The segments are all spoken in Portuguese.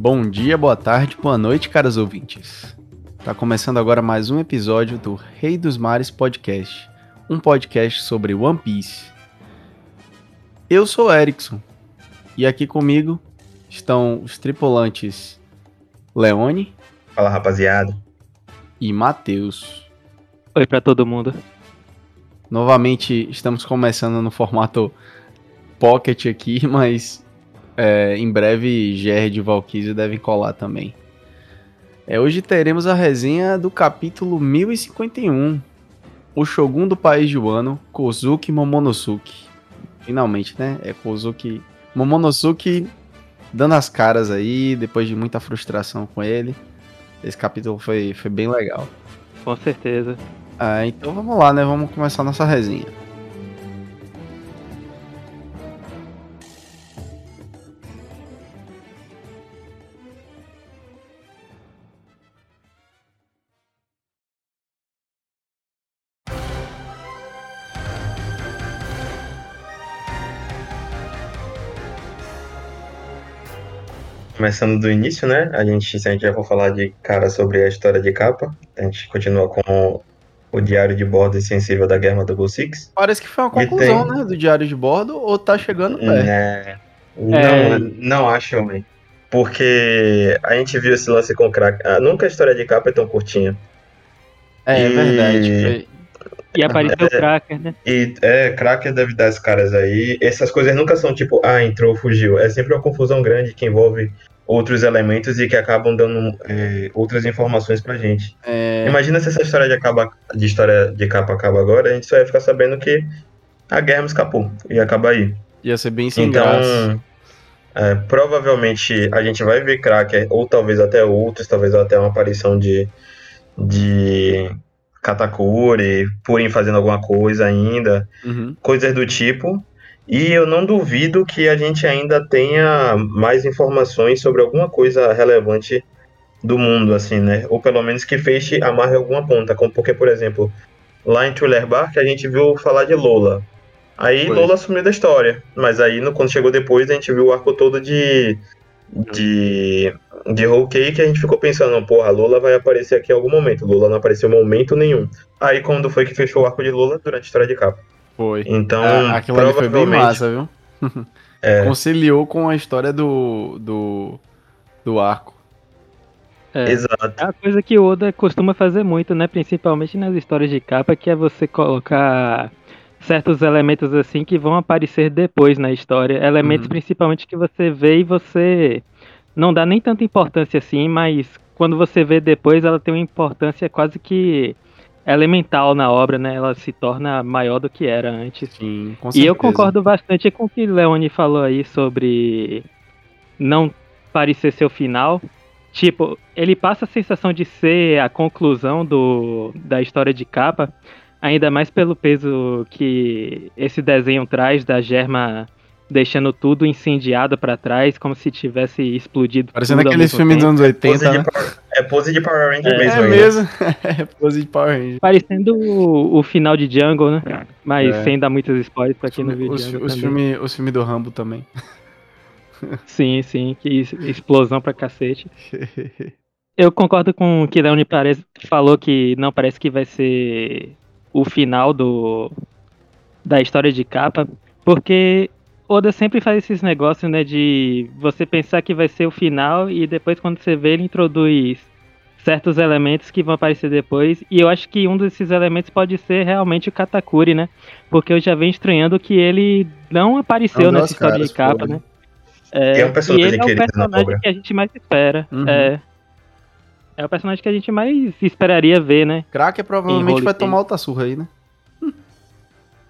Bom dia, boa tarde, boa noite, caros ouvintes. Tá começando agora mais um episódio do Rei dos Mares Podcast, um podcast sobre One Piece. Eu sou o Erickson e aqui comigo estão os tripulantes Leone Fala rapaziada. e Matheus. Oi pra todo mundo. Novamente estamos começando no formato Pocket aqui, mas é, em breve GR de Valkyrie devem colar também. É, hoje teremos a resenha do capítulo 1051, o Shogun do País de Wano, Kozuki Momonosuke. Finalmente, né? É Kozuki Momonosuke dando as caras aí, depois de muita frustração com ele. Esse capítulo foi, foi bem legal. Com certeza. Ah, então vamos lá, né? Vamos começar nossa resenha. Começando do início, né? A gente, se a gente já for falar de cara sobre a história de capa, a gente continua com o diário de bordo insensível da Guerra Double Six. Parece que foi uma conclusão, tem- né? Do diário de bordo, ou tá chegando perto. Né? Não, não acho, homem. Porque a gente viu esse lance com o crack. Ah, nunca a história de capa é tão curtinha. É, é E- verdade. foi- E apareceu o Cracker, né? E é, Cracker deve dar esses caras aí. Essas coisas nunca são tipo, ah, entrou, fugiu. É sempre uma confusão grande que envolve outros elementos e que acabam dando é, outras informações pra gente. é, Imagina se essa história de, acaba, de história de capa acaba agora, a gente só ia ficar sabendo que a guerra escapou. E acaba aí. ia ser bem sem graça. Então, é, provavelmente a gente vai ver Cracker, ou talvez até outros, talvez até uma aparição de, de Katakuri, Purim fazendo alguma coisa ainda, Uhum. coisas do tipo. E eu não duvido que a gente ainda tenha mais informações sobre alguma coisa relevante do mundo, assim, né? Ou pelo menos que feche, amarre alguma ponta. Como porque, por exemplo, lá em Thriller Bark a gente viu falar de Lola. Aí Foi. Lola sumiu da história. Mas aí, no- quando chegou depois, a gente viu o arco todo de. De. de Whole Cake, a gente ficou pensando, porra, Lola vai aparecer aqui em algum momento. Lola não apareceu em momento nenhum. Aí quando foi que fechou o arco de Lola? Durante a história de capa. Foi. Então, Ah, aquilo ali foi bem massa, viu? É. Conciliou com a história do. do. do arco. É. Exato. É uma coisa que o Oda costuma fazer muito, né? Principalmente nas histórias de capa, que é você colocar certos elementos assim que vão aparecer depois na história. Elementos Uhum. principalmente que você vê e você não dá nem tanta importância assim, mas quando você vê depois ela tem uma importância quase que elemental na obra, né? Ela se torna maior do que era antes. Sim, com E eu concordo bastante com o que Leone falou aí sobre não parecer ser o final. Tipo, ele passa a sensação de ser a conclusão do, da história de capa, ainda mais pelo peso que esse desenho traz da Germa deixando tudo incendiado pra trás, como se tivesse explodido. Parecendo tudo ao aqueles filmes dos anos 80, Pose de né? Power- é pose de Power Ranger É, mesmo. É mesmo. é pose de Power Ranger. Parecendo o, o final de Jungle, né? Mas É. sem dar muitos spoilers pra quem não viu Os, também. filme, os filmes do Rambo também. Sim, sim, que explosão pra cacete. Eu concordo com o que Leone parece, falou que não parece que vai ser o final do da história de capa, porque Oda sempre faz esses negócios, né, de você pensar que vai ser o final e depois quando você vê ele introduz certos elementos que vão aparecer depois, e eu acho que um desses elementos pode ser realmente o Katakuri, né? Porque eu já venho estranhando que ele não apareceu Não deu nessa história caras, de capa, né? É, E é um personagem e ele é o na personagem que a gente mais espera. Uhum. É. É o personagem que a gente mais esperaria ver, né? Cracker provavelmente Holy vai tomar outra surra aí, né?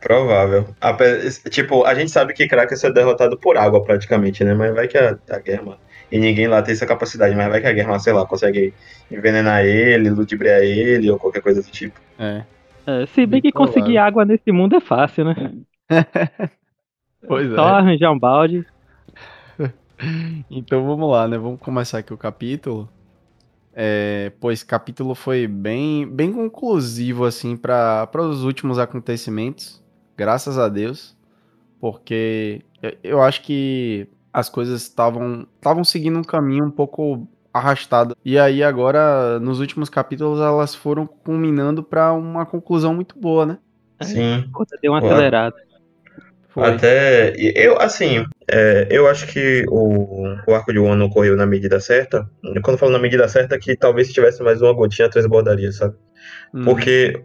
Provável. Ape- Tipo, a gente sabe que Kraken é derrotado por água praticamente, né? Mas vai que a, a Germa. E ninguém lá tem essa capacidade, mas vai que a Germa, sei lá, consegue envenenar ele, ludibriar ele ou qualquer coisa do tipo. É. É, se bem Bem que provável. conseguir água nesse mundo é fácil, né? Pois Só é. arranjar um balde. Então vamos lá, né? Vamos começar aqui o capítulo. É, pô, esse capítulo foi bem, bem conclusivo, assim, para os últimos acontecimentos. Graças a Deus. Porque eu- eu acho que as coisas estavam estavam seguindo um caminho um pouco arrastado. E aí agora, nos últimos capítulos, elas foram culminando para uma conclusão muito boa, né? Sim. Deu uma acelerada. Foi. Até. Eu, assim, é, eu acho que o, o arco de Wano ocorreu na medida certa. Quando eu falo na medida certa, é que talvez se tivesse mais uma gotinha, transbordaria, sabe? Hum. Porque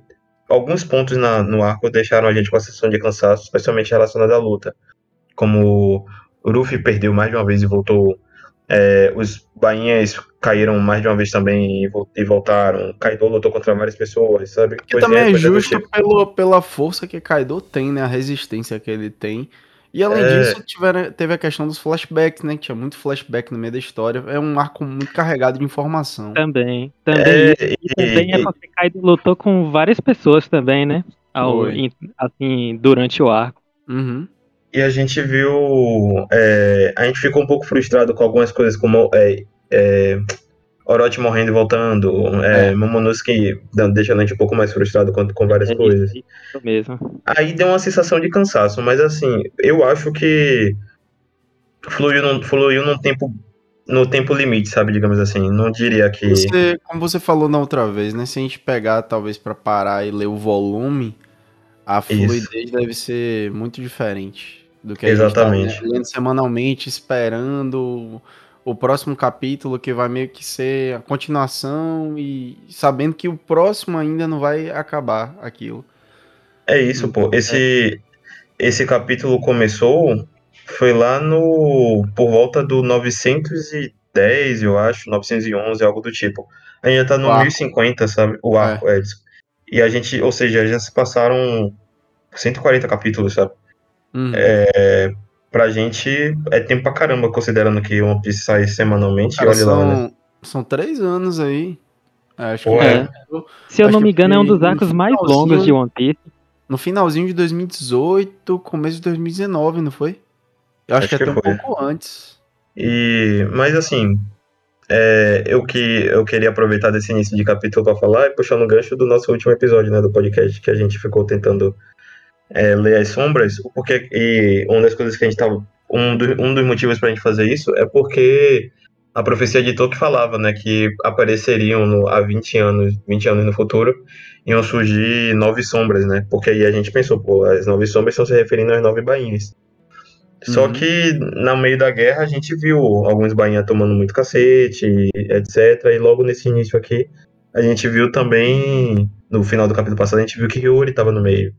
alguns pontos na- no arco deixaram a gente com a sensação de cansaço, especialmente relacionado à luta. Como o Luffy perdeu mais de uma vez e voltou. É, os bainhas caíram mais de uma vez também e, vol- voltaram. Kaido lutou contra várias pessoas, sabe? Que também é coisa do justo tipo. pelo, pela força que Kaido tem, né? A resistência que ele tem. E além É. disso, tiveram, teve a questão dos flashbacks, né? Que tinha muito flashback no meio da história. É um arco muito carregado de informação. Também. Também. É, e, e- também é e- porque Kaido lutou com várias pessoas também, né? Ao, em- assim, durante o arco. Uhum. E a gente viu. é, a gente ficou um pouco frustrado com algumas coisas, como é, é, Orochi morrendo e voltando, é, É. Momonosuke deixando a gente um pouco mais frustrado com, com várias É coisas. isso, isso mesmo. Aí deu uma sensação de cansaço, mas assim, eu acho que fluiu num, fluiu num tempo. No tempo limite, sabe, digamos assim. Não diria que. Você, como você falou na outra vez, né? Se a gente pegar, talvez, pra parar e ler o volume, a fluidez deve ser muito diferente do que a Exatamente. gente tá lendo semanalmente, esperando o próximo capítulo, que vai meio que ser a continuação e sabendo que o próximo ainda não vai acabar aquilo. É isso, pô. Esse, esse capítulo começou, foi lá no. por volta do 910, eu acho, 911, algo do tipo. A gente já tá no O arco. 1050, sabe? O arco, é. isso. E a gente, ou seja, já se passaram 140 capítulos, sabe? Uhum. Pra gente é tempo pra caramba, considerando que One Piece sai semanalmente. Cara, olha lá, né? são, são três anos aí. É, Acho Pô, que é. Se eu Acho não me engano, é um dos arcos mais longos de One Piece. no finalzinho de 2018, começo de 2019, não foi? Eu acho, Acho que que até um foi. pouco antes. E, mas assim, é, eu que eu queria aproveitar desse início de capítulo para falar e puxar no gancho do nosso último episódio, né, do podcast, que a gente ficou tentando é, ler as sombras, porque e uma das coisas que a gente tava, um, do- um dos motivos pra gente fazer isso é porque a profecia de Tolkien falava, né, que apareceriam no, há 20 anos, 20 anos no futuro, iam surgir nove sombras, né, porque aí a gente pensou, pô, as nove sombras estão se referindo às nove bainhas. Só Uhum. que no meio da guerra a gente viu alguns bainhas tomando muito cacete, etc. E logo nesse início aqui, a gente viu também, no final do capítulo passado, a gente viu que Hiyori estava no meio.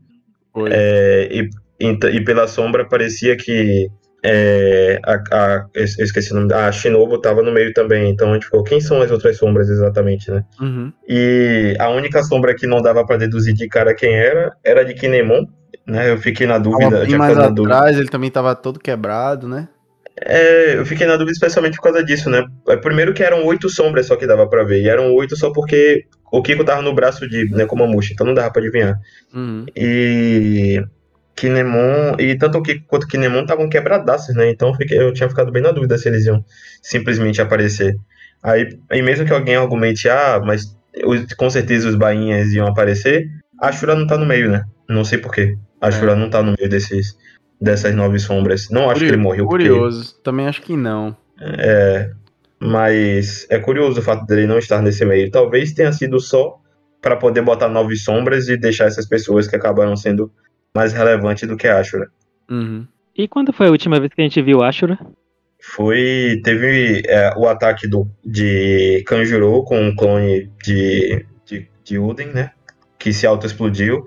É, e, ent- e pela sombra parecia que é, a, a- eu esqueci o nome, a Shinobu estava no meio também. Então a gente ficou, quem são as outras sombras exatamente, né? Uhum. E a única sombra que não dava para deduzir de cara quem era, era de Kinemon, né? Eu fiquei na dúvida, Tava bem mais na dúvida. atrás, ele também tava todo quebrado, né? É, eu fiquei na dúvida especialmente por causa disso, né? É, Primeiro que eram oito sombras só que dava pra ver, e eram oito só porque o Kiko tava no braço de Nekomamushi, então não dava pra adivinhar. Uhum. E Kinemon, e tanto o Kiko quanto o Kinemon estavam quebradaços, né? Então eu, fiquei- eu tinha ficado bem na dúvida se eles iam simplesmente aparecer. Aí, aí mesmo que alguém argumente, ah, mas os- com certeza os bainhas iam aparecer, a Shura não tá no meio, né? Não sei porquê. A É. Shura não tá no meio desses, dessas nove sombras. Não acho que ele morreu porque... Curioso. Também acho que não. É, mas é curioso o fato dele não estar nesse meio. Talvez tenha sido só para poder botar nove sombras e deixar essas pessoas que acabaram sendo mais relevantes do que a Ashura. Uhum. E quando foi a última vez que a gente viu Ashura? Foi. Teve é, o ataque do, de Kanjuro com um clone de, de, de Uden, né? Que se auto-explodiu.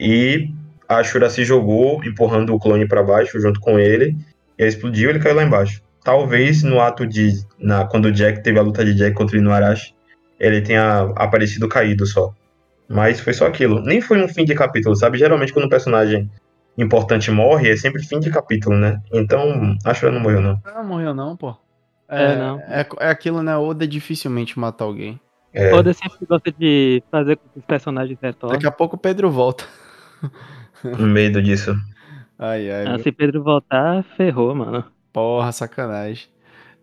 E a Ashura se jogou, empurrando o clone para baixo junto com ele. E ele explodiu e ele caiu lá embaixo. Talvez no ato de. Na, quando o Jack teve a luta de Jack contra o Inuarashi, ele tenha aparecido caído só. Mas foi só aquilo. Nem foi um fim de capítulo, sabe? Geralmente quando um personagem importante morre, é sempre fim de capítulo, né? Então, a Ashura não morreu, não. Não morreu não, pô. É, não. É, é aquilo, né? Oda dificilmente mata alguém. É, Oda sempre gosta de fazer com que os personagens retornem. Daqui a pouco o Pedro volta. medo disso. Ai, ai. Ah, se Pedro voltar, ferrou, mano. Porra, sacanagem.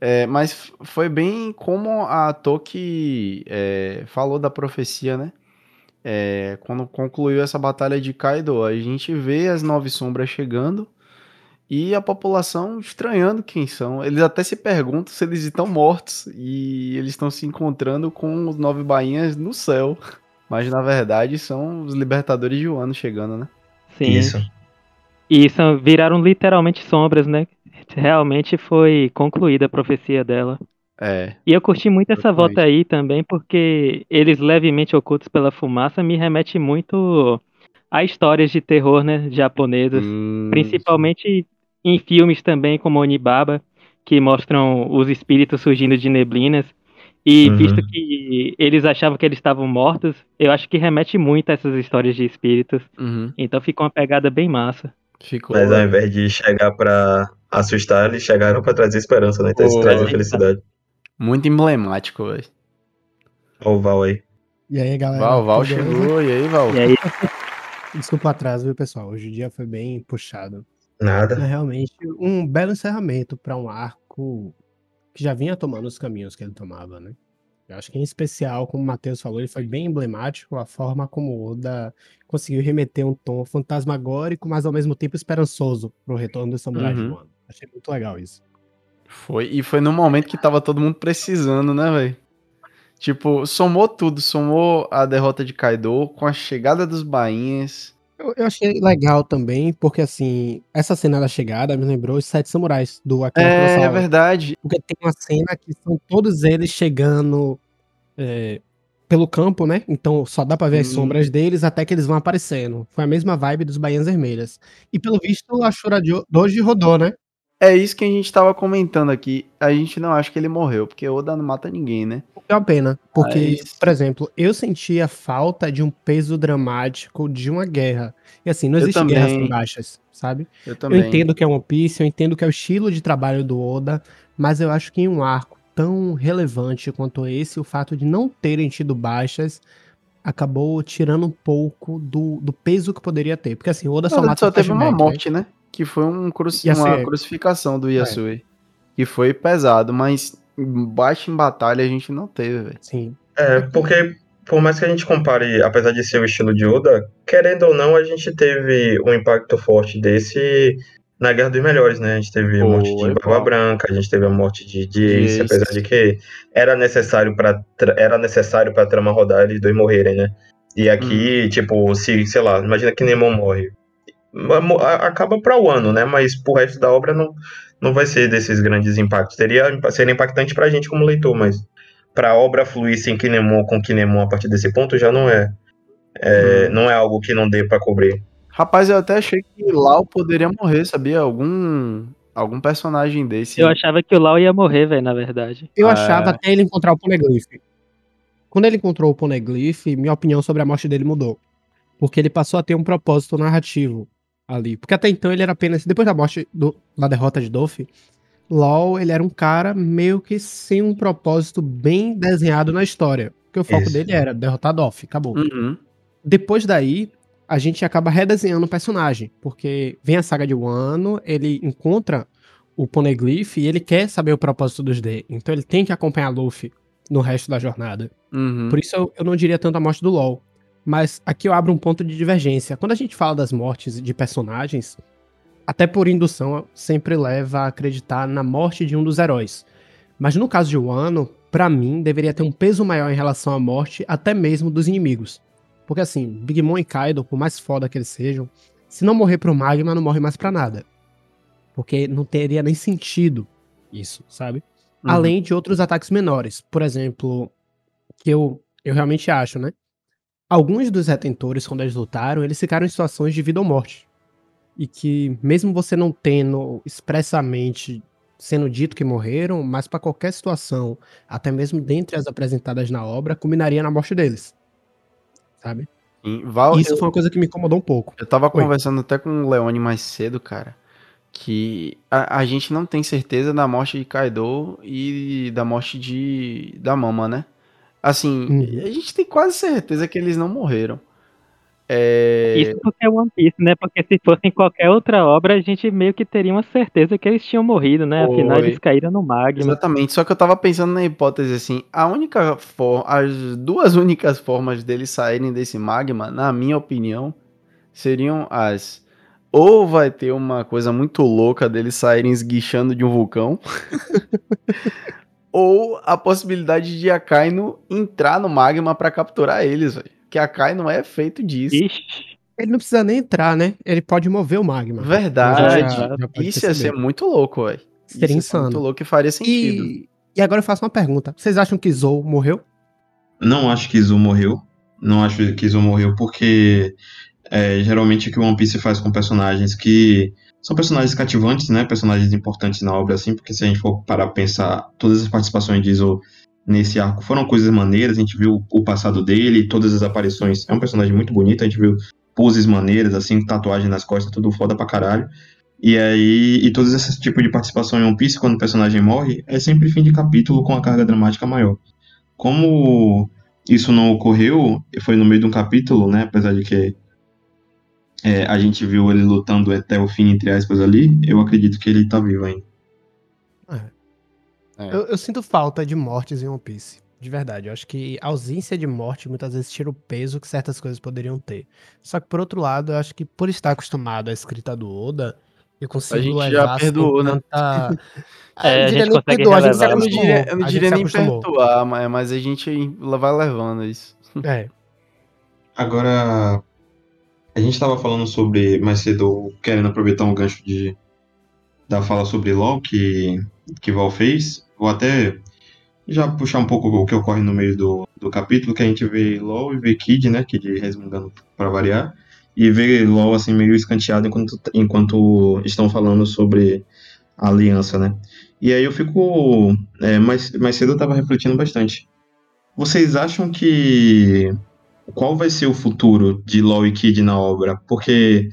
É, mas foi bem como a Toki é, falou da profecia, né? É, quando concluiu essa batalha de Kaido, a gente vê as nove sombras chegando e a população estranhando quem são. Eles até se perguntam se eles estão mortos e eles estão se encontrando com os nove bainhas no céu. Mas na verdade são os libertadores de Wano chegando, né? Sim. Isso. E são, viraram literalmente sombras, né? Realmente foi concluída a profecia dela. É. E eu curti muito essa Exatamente. volta aí também, porque eles levemente ocultos pela fumaça me remete muito a histórias de terror, né? Japonesas. Hum, Principalmente em filmes também, como Onibaba, que mostram os espíritos surgindo de neblinas. E Uhum. visto que eles achavam que eles estavam mortos, eu acho que remete muito a essas histórias de espíritos. uhum. Então ficou uma pegada bem massa. Ficou. Mas ao invés de chegar pra assustar, eles chegaram pra trazer esperança, né? Então eles trazem é. felicidade. Muito emblemático, velho. Olha o Val aí. E aí, galera? Val, Val chegou, e aí, Val? E aí, Desculpa o atraso, viu, pessoal? Hoje o dia foi bem puxado. É Nada. realmente um belo encerramento para um arco que já vinha tomando os caminhos que ele tomava, né? Eu acho que em especial, como o Matheus falou, ele foi bem emblemático a forma como o Oda conseguiu remeter um tom fantasmagórico, mas ao mesmo tempo esperançoso pro retorno do Samurai de Uhum. Wano. Achei muito legal isso. Foi, e foi no momento que tava todo mundo precisando, né, velho? Tipo, somou tudo, somou a derrota de Kaido com a chegada dos bainhas. Eu, eu achei legal também, porque assim, essa cena da chegada me lembrou os Sete Samurais do Akira É, Kurosawa. verdade. Porque tem uma cena que são todos eles chegando é, pelo campo, né? Então só dá pra ver as Hum. sombras deles até que eles vão aparecendo. Foi a mesma vibe dos Baianas Vermelhas. E pelo visto, a Shura de hoje rodou, né? É isso que a gente tava comentando aqui. A gente não acha que ele morreu, porque Oda não mata ninguém, né? É uma pena. Porque, Mas- por exemplo, eu sentia falta de um peso dramático de uma guerra. E assim, não existe guerra também. sem baixas, sabe? Eu também. Eu entendo que é One Piece, eu entendo que é o estilo de trabalho do Oda, mas eu acho que em um arco tão relevante quanto esse, o fato de não terem tido baixas acabou tirando um pouco do, do peso que poderia ter. Porque assim, o Oda só Oda mata só teve uma né? morte, né? Que foi um cruci- Yasue. uma crucificação do É. Yasui. Que foi pesado, mas baixo em batalha a gente não teve, velho. Sim. É, porque por mais que a gente compare, apesar de ser o estilo de Oda, querendo ou não, a gente teve um impacto forte desse na Guerra dos Melhores, né? A gente teve a morte de Barba. Branca, a gente teve a morte de, de Ace, apesar de que era necessário para era necessário para trama rodar eles dois morrerem, né? E aqui, tipo, se, sei lá, imagina que Nemon morre. A- Acaba para o ano, né? Mas pro resto da obra não, não vai ser desses grandes impactos. Teria, seria impactante pra gente como leitor, mas pra obra fluir sem Kinemon com Kinemon a partir desse ponto já não é. é, Hum. Não é algo que não dê pra cobrir. Rapaz, eu até achei que Lau poderia morrer, sabia? Algum algum personagem desse. eu achava que o Lau ia morrer, velho, na verdade. Eu Ah, achava é. até ele encontrar o Poneglyph. Quando ele encontrou o Poneglyph, minha opinião sobre a morte dele mudou. Porque ele passou a ter um propósito narrativo ali. Porque até então ele era apenas. Depois da morte, do, da derrota de Dolph, LOL ele era um cara meio que sem um propósito bem desenhado na história. Porque o foco Isso. dele era derrotar Dolph, acabou. Uhum. Depois daí, a gente acaba redesenhando o personagem, porque vem a saga de Wano, ele encontra o Poneglyph e ele quer saber o propósito dos D. Então ele tem que acompanhar Luffy no resto da jornada. Uhum. Por isso eu, eu não diria tanto a morte do LoL. Mas aqui eu abro um ponto de divergência. Quando a gente fala das mortes de personagens, até por indução, sempre leva a acreditar na morte de um dos heróis. Mas no caso de Wano, pra mim, deveria ter um peso maior em relação à morte até mesmo dos inimigos. Porque assim, Big Mom e Kaido, por mais foda que eles sejam, se não morrer pro Magma, não morre mais pra nada. Porque não teria nem sentido isso, sabe? Uhum. Além de outros ataques menores. Por exemplo, que eu, eu realmente acho, né? Alguns dos retentores, quando eles lutaram, eles ficaram em situações de vida ou morte. E que, mesmo você não tendo expressamente sendo dito que morreram, mas para qualquer situação, até mesmo dentre as apresentadas na obra, culminaria na morte deles. Sabe? Sim, Val, Isso eu, foi uma coisa que me incomodou um pouco. eu tava Oi. conversando até com o Leone mais cedo, cara, que a, a gente não tem certeza da morte de Kaido e da morte de da Mama, né? Assim, Uhum. a gente tem quase certeza que eles não morreram. É, Isso porque é One Piece, né? Porque se fosse em qualquer outra obra, a gente meio que teria uma certeza que eles tinham morrido, né? Afinal, Foi. eles caíram no magma. Exatamente, só que eu tava pensando na hipótese assim, a única forma, as duas únicas formas deles saírem desse magma, na minha opinião, seriam as ou vai ter uma coisa muito louca deles saírem esguichando de um vulcão, ou a possibilidade de Akainu entrar no magma para capturar eles, velho. Que Akainu é feito disso. Ixi. Ele não precisa nem entrar, né? Ele pode mover o magma. Verdade. Já- já pode Isso ia ser muito louco, velho. Isso Seria ia ser muito insano. louco e faria sentido. E, e agora eu faço uma pergunta. Vocês acham que Zou morreu? Não acho que Izu morreu. Não acho que Izu morreu porque é, geralmente o que o One Piece faz com personagens que são personagens cativantes, né? Personagens importantes na obra, assim, porque se a gente for parar pra pensar, todas as participações de Izu nesse arco foram coisas maneiras, a gente viu o passado dele, todas as aparições. É um personagem muito bonito, a gente viu poses maneiras, assim, tatuagem nas costas, tudo foda pra caralho. E aí, e todos esses tipos de participação em One Piece, quando o personagem morre, é sempre fim de capítulo com a carga dramática maior. Como isso não ocorreu, foi no meio de um capítulo, né? Apesar de que é, a gente viu ele lutando até o fim, entre aspas, ali, eu acredito que ele tá vivo ainda. É. Eu, eu sinto falta de mortes em One Piece. De verdade. Eu acho que a ausência de morte muitas vezes tira o peso que certas coisas poderiam ter. Só que, por outro lado, eu acho que por estar acostumado à escrita do Oda, eu consigo gente já levar sem perdoou, né? tanta... É, eu a diria gente nem perdoar, a gente se relevar. Eu não acostumou. diria, eu não A gente diria nem acostumou. perdoar, mas, mas a gente vai levando isso. É. Agora, a gente tava falando sobre, mais cedo, querendo aproveitar um gancho de, da fala sobre LoL que, que Val fez. Vou até já puxar um pouco o que ocorre no meio do, do capítulo, que a gente vê LoL e vê Kid, né, Kid resmungando pra variar, e vê LoL assim meio escanteado enquanto, enquanto estão falando sobre a aliança, né. E aí eu fico, é, mais, mais cedo eu tava refletindo bastante. Vocês acham que qual vai ser o futuro de LoL e Kid na obra? Porque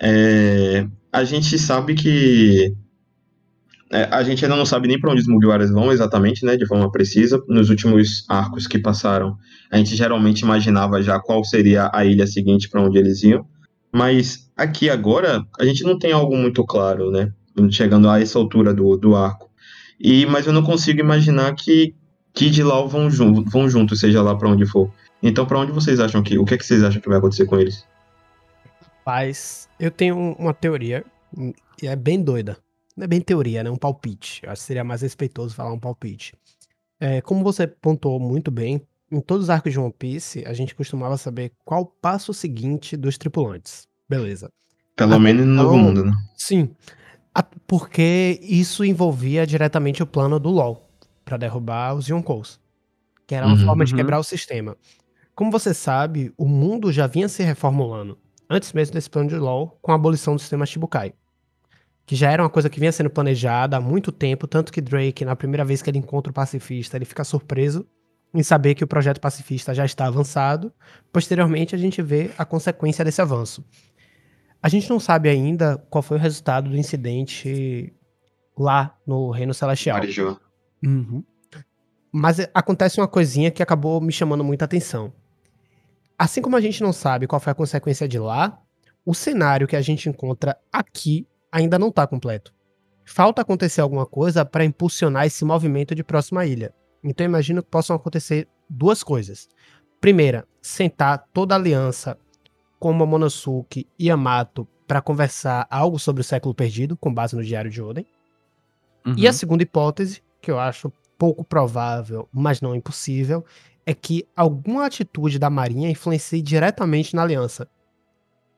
é, a gente sabe que é, a gente ainda não sabe nem para onde os Mugiwaras vão exatamente, né, de forma precisa. Nos últimos arcos que passaram, a gente geralmente imaginava já qual seria a ilha seguinte para onde eles iam. Mas aqui agora a gente não tem algo muito claro, né? Chegando a essa altura do, do arco. E mas eu não consigo imaginar que Kid e Lau vão, jun vão juntos, seja lá para onde for. Então, para onde vocês acham que. O que, é que vocês acham que vai acontecer com eles? Mas eu tenho uma teoria, hum, e é bem doida. Não é bem teoria, né? Um palpite. Eu acho que seria mais respeitoso falar um palpite. É, como você pontuou muito bem, em todos os arcos de One Piece, a gente costumava saber qual o passo seguinte dos tripulantes. Beleza. Pelo Até menos no Novo então- Mundo, né? Sim. Porque isso envolvia diretamente o plano do LoL para derrubar os Yonkous. Que era uma Uhum. forma de Uhum. quebrar o sistema. Como você sabe, o mundo já vinha se reformulando. Antes mesmo desse plano de LoL, com a abolição do sistema Shibukai. Que já era uma coisa que vinha sendo planejada há muito tempo, tanto que Drake, na primeira vez que ele encontra o pacifista, ele fica surpreso em saber que o projeto pacifista já está avançado. Posteriormente, a gente vê a consequência desse avanço. A gente não sabe ainda qual foi o resultado do incidente lá no Reino Celestial. Uhum. Mas acontece uma coisinha que acabou me chamando muita atenção. Assim como a gente não sabe qual foi a consequência de lá, o cenário que a gente encontra aqui ainda não está completo. Falta acontecer alguma coisa para impulsionar esse movimento de próxima ilha. Então eu imagino que possam acontecer duas coisas. Primeira, sentar toda a aliança com Momonosuke e Yamato para conversar algo sobre o século perdido, com base no Diário de Oden. E Uhum. a segunda hipótese, que eu acho pouco provável, mas não impossível, é que alguma atitude da Marinha influencie diretamente na aliança.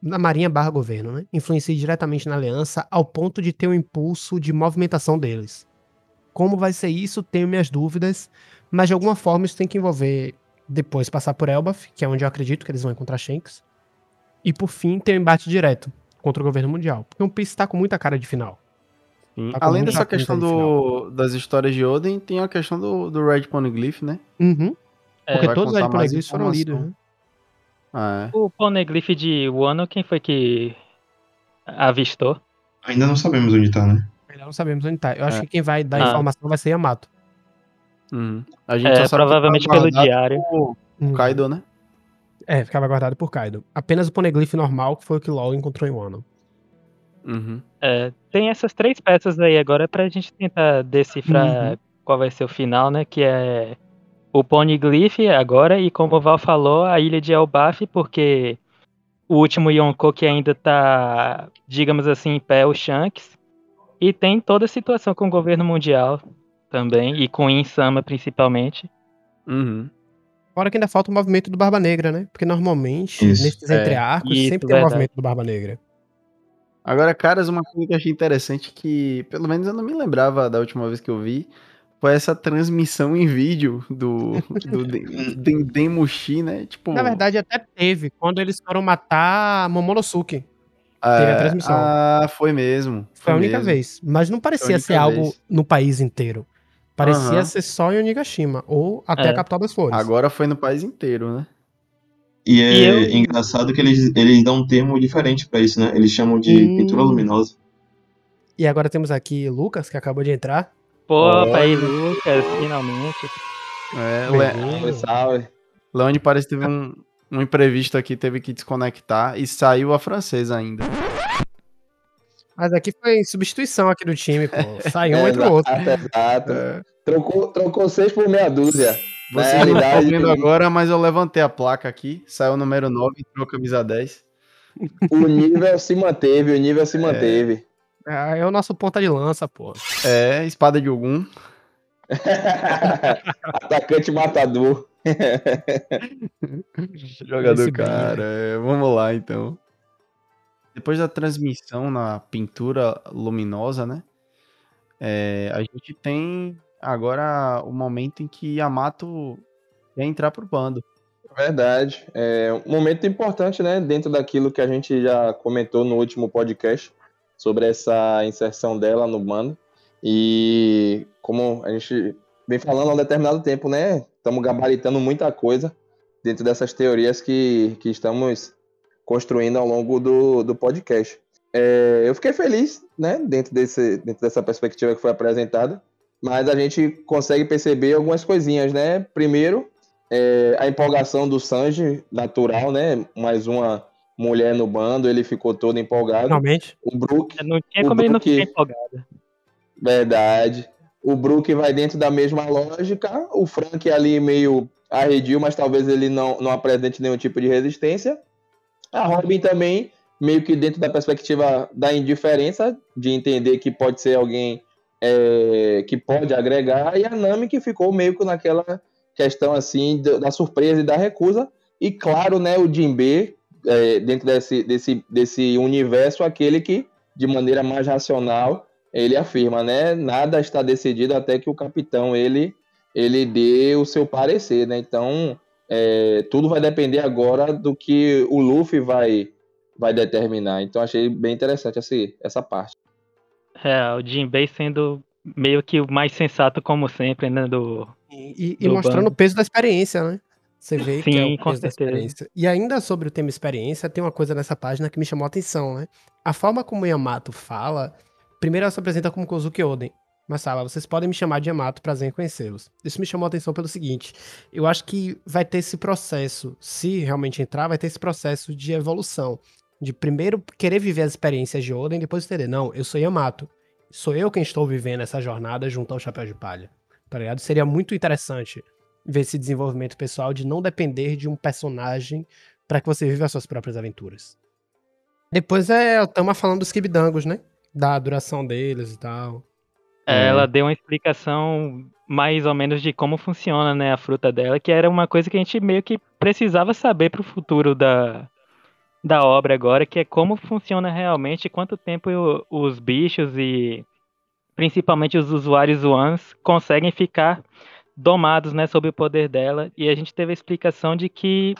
Na Marinha barra governo, né? Influencie diretamente na aliança ao ponto de ter um impulso de movimentação deles. Como vai ser isso, tenho minhas dúvidas, mas de alguma forma isso tem que envolver depois passar por Elbaf, que é onde eu acredito que eles vão encontrar Shanks, e por fim ter um embate direto contra o governo mundial. Porque o Piece tá com muita cara de final. Tá Além dessa questão do, das histórias de Oden, tem a questão do, do Red Poneglyph, né? Uhum. É, Porque todos os Poneglyphs foram lidos, né? Ah, é. O Poneglyph de Wano, quem foi que avistou? Ainda não sabemos onde tá, né? Ainda não sabemos onde tá. Eu acho É. que quem vai dar Ah. informação vai ser Yamato. Uhum. A gente É, só sabe que provavelmente pelo diário. por Uhum. Kaido, né? É, ficava guardado por Kaido. Apenas o Poneglyph normal, que foi o que LoL encontrou em Wano. Uhum. É, tem essas três peças aí agora pra gente tentar decifrar Uhum. qual vai ser o final, né? Que é o Poneglyph agora e como o Val falou, a ilha de Elbaf, porque o último Yonko que ainda tá, digamos assim, em pé, o Shanks. E tem toda a situação com o governo mundial também, e com Insama principalmente. Uhum. Fora que ainda falta o movimento do Barba Negra, né? Porque normalmente, Isso. nesses É, entrearcos, isso, sempre tem o movimento do Barba Negra. Agora, caras, uma coisa que eu achei interessante que, pelo menos eu não me lembrava da última vez que eu vi, foi essa transmissão em vídeo do, do Den- Denden Mushi, né? Tipo, Na verdade, até teve, quando eles foram matar Momonosuke. teve a é, transmissão. Ah, foi mesmo. Foi a única mesmo. vez. Mas não parecia ser algo vez. no país inteiro. Parecia Aham. ser só em Onigashima, ou até É. a capital das flores. Agora foi no país inteiro, né? E é E eu- engraçado que eles, eles dão um termo diferente pra isso, né? Eles chamam de Hum. pintura luminosa. E agora temos aqui Lucas, que acabou de entrar. Pô, Olha. aí, Lucas, finalmente. É, o Le- Bem-vindo. salve. Leone parece que teve um, um imprevisto aqui, teve que desconectar e saiu a francesa ainda. Mas aqui foi substituição aqui do time, pô. Saiu um entre o outro. Exato, exato. É, Trocou, trocou seis por meia dúzia. Na Vocês não estão realidade, vendo agora, mas eu levantei a placa aqui, saiu o número 9, entrou a camisa 10. o nível se manteve, o nível se manteve. Ah, É o nosso ponta de lança, pô. É, espada de Ogum. Atacante matador. Jogador, cara. é, vamos lá, então. Depois da transmissão na pintura luminosa, né? é, a gente tem agora o momento em que Yamato quer entrar pro bando. Verdade. É um momento importante, né? Dentro daquilo que a gente já comentou no último podcast sobre essa inserção dela no bando. E como a gente vem falando há um determinado tempo, né? Estamos gabaritando muita coisa dentro dessas teorias que, que estamos construindo ao longo do, do podcast. É, eu fiquei feliz, né? Dentro, desse, dentro dessa perspectiva que foi apresentada. Mas a gente consegue perceber algumas coisinhas, né? Primeiro, é, a empolgação do Sanji, natural, né? Mais uma mulher no bando, ele ficou todo empolgado. Finalmente. O Brook, Não tinha como ele não Brook- ficar empolgado. verdade. O Brook vai dentro da mesma lógica. O Frank ali meio arredio, mas talvez ele não, não apresente nenhum tipo de resistência. A Robin também, meio que dentro da perspectiva da indiferença, de entender que pode ser alguém é, que pode agregar. E a Nami que ficou meio que naquela questão assim da da surpresa e da recusa. E claro, né, o Jinbe, é, dentro desse, desse, desse universo, aquele que, de maneira mais racional, ele afirma, né, nada está decidido até que o capitão ele, ele dê o seu parecer, né? Então, é, tudo vai depender agora do que o Luffy vai, vai determinar. Então, achei bem interessante essa, essa parte. É, o Jinbei sendo meio que o mais sensato, como sempre, né? Do... E, e Do mostrando bando. o peso da experiência, né? Você vê que é Sim, o peso da experiência. E ainda sobre o tema experiência, tem uma coisa nessa página que me chamou a atenção, né? A forma como Yamato fala, primeiro ela se apresenta como Kozuki Oden, mas fala, vocês podem me chamar de Yamato, prazer em conhecê-los. Isso me chamou a atenção pelo seguinte, eu acho que vai ter esse processo, se realmente entrar, vai ter esse processo de evolução, de primeiro querer viver as experiências de Oden, depois entender, não, eu sou Yamato, sou eu quem estou vivendo essa jornada junto ao Chapéu de Palha, tá ligado? Seria muito interessante ver esse desenvolvimento pessoal de não depender de um personagem para que você viva as suas próprias aventuras. Depois é o Tama falando dos Kibidangos, né? Da duração deles e tal. É, É. Ela deu uma explicação mais ou menos de como funciona, né, a fruta dela, que era uma coisa que a gente meio que precisava saber pro futuro da, da obra agora, que é como funciona realmente, quanto tempo o- os bichos e principalmente os usuários Ones conseguem ficar domados, né, sob o poder dela. E a gente teve a explicação de que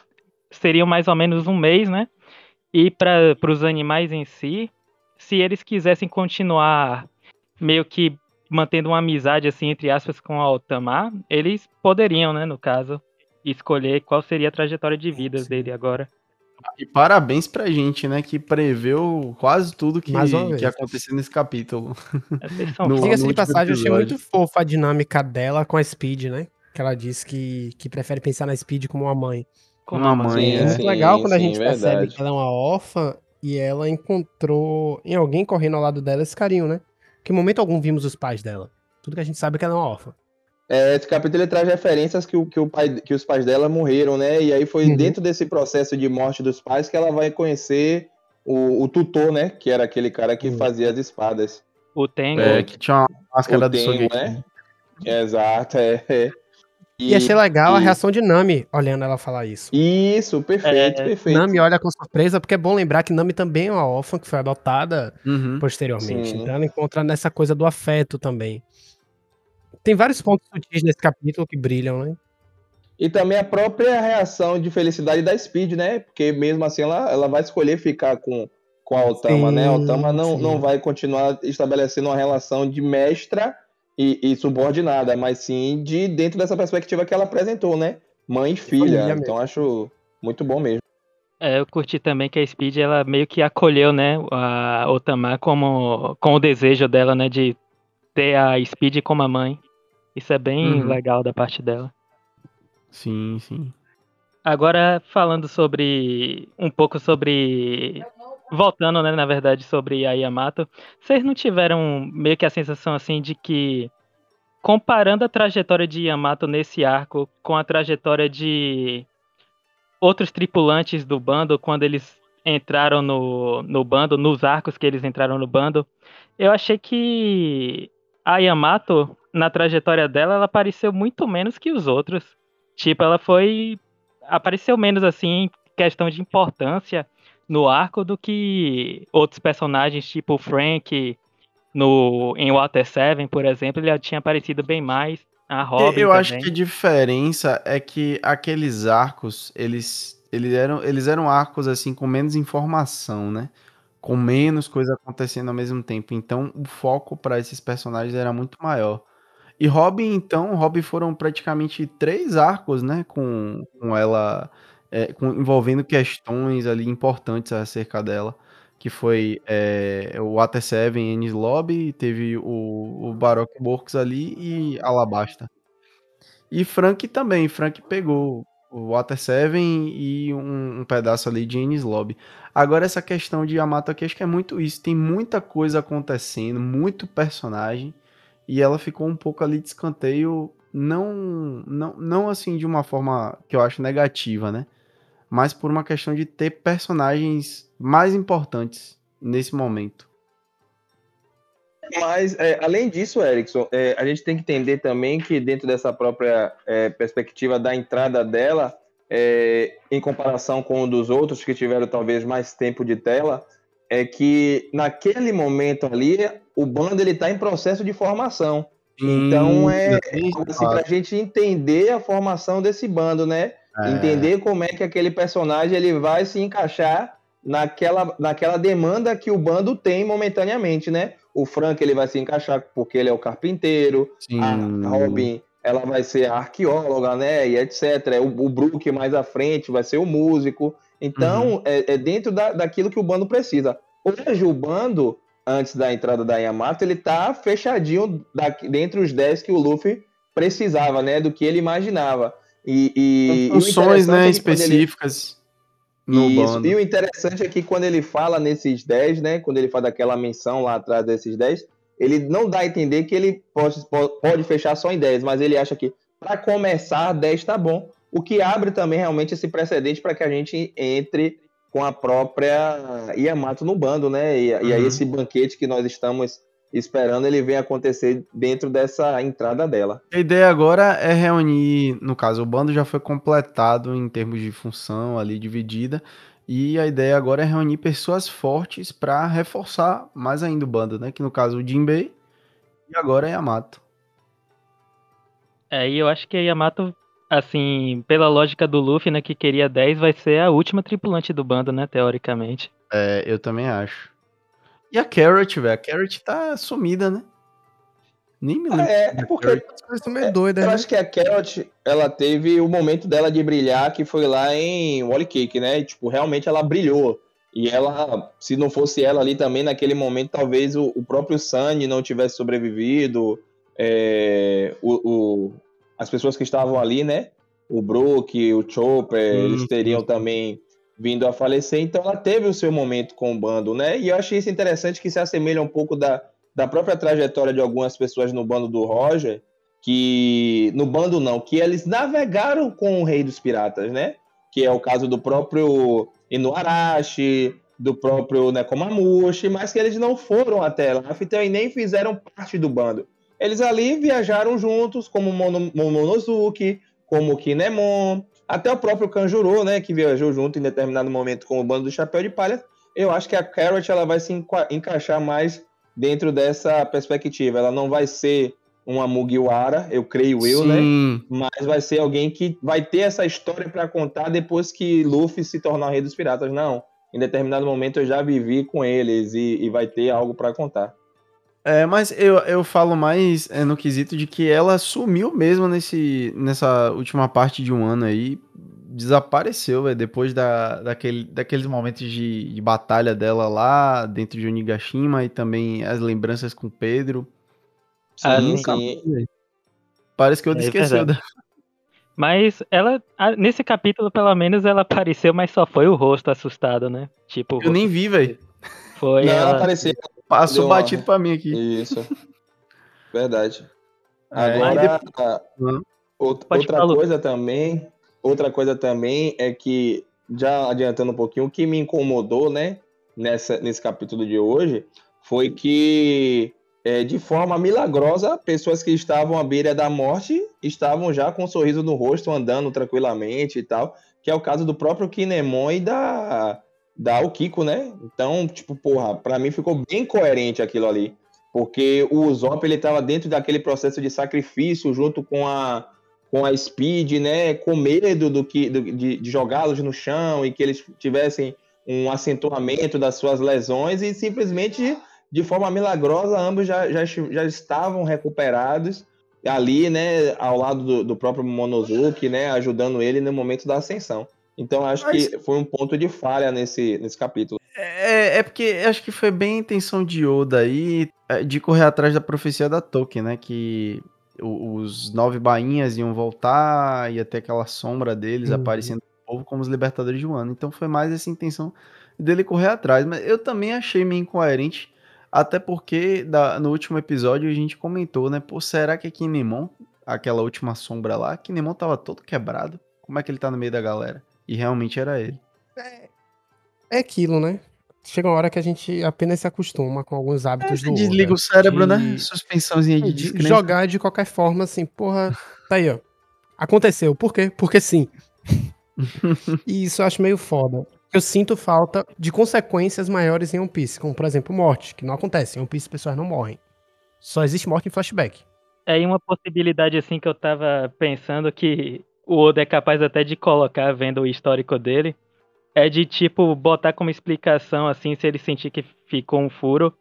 seriam mais ou menos um mês, né? E para os animais em si, se eles quisessem continuar meio que mantendo uma amizade, assim, entre aspas, com a Otama, eles poderiam, né, no caso, escolher qual seria a trajetória de vida Sim. dele agora. E parabéns pra gente, né? Que preveu quase tudo que, que aconteceu nesse capítulo. Foda. Diga-se de último passagem, eu achei muito fofa a dinâmica dela com a Speed, né? Que ela disse que, que prefere pensar na Speed como uma mãe. Como uma mãe, Sim, é. É muito sim, legal quando a sim, gente percebe verdade. que ela é uma órfã e ela encontrou em alguém correndo ao lado dela esse carinho, né? Que em momento algum vimos os pais dela. Tudo que a gente sabe é que ela é uma órfã. É, esse capítulo ele traz referências que, o, que, o pai, que os pais dela morreram, né? E aí foi Uhum. dentro desse processo de morte dos pais que ela vai conhecer o, o tutor, né? Que era aquele cara que Uhum. fazia as espadas. O Tengo. É, que tinha uma máscara O do Tengo, né? Exato, é. é. E achei legal a e- reação de Nami olhando ela falar isso. Isso, perfeito, É, perfeito. Nami olha com surpresa, porque é bom lembrar que Nami também é uma órfã que foi adotada Uhum. posteriormente. Sim. Então ela encontra nessa coisa do afeto também. Tem vários pontos sutis nesse capítulo que brilham, né? E também a própria reação de felicidade da Speed, né? Porque mesmo assim ela, ela vai escolher ficar com, com a Otama, Sim, né? A Otama não, sim. não vai continuar estabelecendo uma relação de mestra e, e subordinada, mas sim de dentro dessa perspectiva que ela apresentou, né? Mãe e filha. Então acho muito bom mesmo. É, eu curti também que a Speed ela meio que acolheu, né, a Otama como com o desejo dela, né, de ter a Speed como a mãe. Isso é bem Uhum. legal da parte dela. Sim, sim. Agora falando sobre um pouco sobre voltando, né, na verdade, sobre a Yamato, vocês não tiveram meio que a sensação assim de que comparando a trajetória de Yamato nesse arco com a trajetória de outros tripulantes do bando quando eles entraram no, no bando, nos arcos que eles entraram no bando, eu achei que a Yamato, na trajetória dela, ela apareceu muito menos que os outros. Tipo, ela foi. apareceu menos assim em questão de importância no arco do que outros personagens, tipo o Frank no, em Water 7, por exemplo, ele já tinha aparecido bem mais. A Robin eu acho também. que a diferença é que aqueles arcos, eles, eles, eram, eles eram arcos assim com menos informação, né? Com menos coisa acontecendo ao mesmo tempo. Então o foco para esses personagens era muito maior. E Robin, então, Robin foram praticamente três arcos, né? Com, com ela é, com- envolvendo questões ali importantes acerca dela. Que foi é, o Water 7, Ennis Lobby, teve o, o Baroque Works ali e Alabasta. E Frank também, Frank pegou o Water 7 e um, um pedaço ali de Ennis Lobby. Agora essa questão de Yamato aqui, acho que é muito isso, tem muita coisa acontecendo, muito personagem, e ela ficou um pouco ali de escanteio, não, não, não assim de uma forma que eu acho negativa, né? Mas por uma questão de ter personagens mais importantes nesse momento. Mas, é, além disso, Erickson, é, a gente tem que entender também que dentro dessa própria é, perspectiva da entrada dela, é, em comparação com um dos outros que tiveram talvez mais tempo de tela, é que naquele momento ali, o bando ele está em processo de formação. Então é Sim, assim, para a gente entender a formação desse bando, né? é, Entender como é que aquele personagem ele vai se encaixar naquela, naquela demanda que o bando tem momentaneamente, né? O Frank ele vai se encaixar porque ele é o carpinteiro, sim, a Robin ela vai ser a arqueóloga, né? E etc. O, o Brook mais à frente vai ser o músico. Então é, é dentro da, daquilo que o bando precisa. Hoje o bando, antes da entrada da Yamato, ele tá fechadinho da, dentre os 10 que o Luffy precisava, né? Do que ele imaginava. E, e- funções interessante né, é ele- específicas no isso. bando. E o interessante é que quando ele fala nesses 10, né? Quando ele faz aquela menção lá atrás desses 10, ele não dá a entender que ele pode, pode fechar só em 10, mas ele acha que para começar 10 tá bom. O que abre também realmente esse precedente para que a gente entre com a própria Yamato no bando, né? E, e aí Uhum. esse banquete que nós estamos esperando, ele vem acontecer dentro dessa entrada dela. A ideia agora é reunir, no caso, o bando já foi completado em termos de função ali dividida, e a ideia agora é reunir pessoas fortes para reforçar mais ainda o bando, né? Que no caso o Jinbei e agora é Yamato. É, e eu acho que a Yamato, assim, pela lógica do Luffy, né, que queria 10, vai ser a última tripulante do bando, né, teoricamente. É, eu também acho. E a Carrot, velho, a Carrot tá sumida, né? Nem me lembro. É, da é porque meio doidas, Eu né? acho que a Carrot, ela teve o momento dela de brilhar, que foi lá em Wally Cake, né? E, tipo, realmente ela brilhou. E ela, se não fosse ela ali também, naquele momento, talvez o, o próprio Sunny não tivesse sobrevivido. é, o, o- as pessoas que estavam ali, né? O Brook, o Chopper, Sim, eles teriam também vindo a falecer. Então ela teve o seu momento com o bando, né? E eu achei isso interessante que se assemelha um pouco da, da própria trajetória de algumas pessoas no bando do Roger, que no bando não, que eles navegaram com o Rei dos Piratas, né? Que é o caso do próprio Inuarashi, do próprio Nekomamushi, mas que eles não foram até lá e nem fizeram parte do bando. Eles ali viajaram juntos, como Momonosuke, como Kinemon, até o próprio Kanjuro, né, que viajou junto em determinado momento com o bando do Chapéu de Palha. Eu acho que a Carrot ela vai se enca encaixar mais dentro dessa perspectiva. Ela não vai ser uma Mugiwara, eu creio eu, né? Sim. né? Mas vai ser alguém que vai ter essa história para contar depois que Luffy se tornar o rei dos piratas. Não. Em determinado momento eu já vivi com eles e, e vai ter algo para contar. É, mas eu, eu falo mais é, no quesito de que ela sumiu mesmo nesse, nessa última parte de um ano aí. Desapareceu, véio, depois da, daquele, daqueles momentos de, de batalha dela lá dentro de Onigashima e também as lembranças com Pedro. Ah, sim. Parece que eu é esqueceu dela. Mas ela, nesse capítulo, pelo menos, ela apareceu, mas só foi o rosto assustado, né? Tipo. Eu nem vi, velho. Foi. Não, ela apareceu. Passou Deu batido uma... pra mim aqui. Isso. Verdade. É, Agora, depois... outra coisa também, outra coisa também é que, já adiantando um pouquinho, o que me incomodou, né, nessa, nesse capítulo de hoje, foi que, é, de forma milagrosa, pessoas que estavam à beira da morte estavam já com um sorriso no rosto, andando tranquilamente e tal, que é o caso do próprio Kinemon e da da o Kiko, né? Então, tipo, porra, para mim ficou bem coerente aquilo ali. Porque o Usopp, ele tava dentro daquele processo de sacrifício junto com a com a Speed, né? Com medo do que do, de, de jogá-los no chão e que eles tivessem um acentuamento das suas lesões e simplesmente de forma milagrosa ambos já, já, já estavam recuperados ali, né, ao lado do, do próprio Monosuke, né, ajudando ele no momento da ascensão. Então acho Mas... que foi um ponto de falha nesse, nesse capítulo. É, é porque acho que foi bem a intenção de Oda aí é, de correr atrás da profecia da Tolkien, né? Que os nove bainhas iam voltar, ia ter aquela sombra deles uhum. aparecendo no povo como os libertadores de um ano. Então foi mais essa intenção dele correr atrás. Mas eu também achei meio incoerente, até porque da, no último episódio a gente comentou, né? Pô, será que a Kinemon, aquela última sombra lá, Kinemon tava todo quebrado? Como é que ele tá no meio da galera? E realmente era ele. É, é aquilo, né? Chega uma hora que a gente apenas se acostuma com alguns hábitos é, do desliga o cérebro, de... né? Suspensãozinha de, de Jogar de qualquer forma, assim, porra, tá aí, ó. Aconteceu. Por quê? Porque sim. e isso eu acho meio foda. Eu sinto falta de consequências maiores em One Piece, como por exemplo morte, que não acontece. Em One Piece pessoas não morrem. Só existe morte em flashback. É uma possibilidade assim que eu tava pensando que o Oda é capaz até de colocar, vendo o histórico dele, é de, tipo, botar como explicação, assim, se ele sentir que ficou um furo,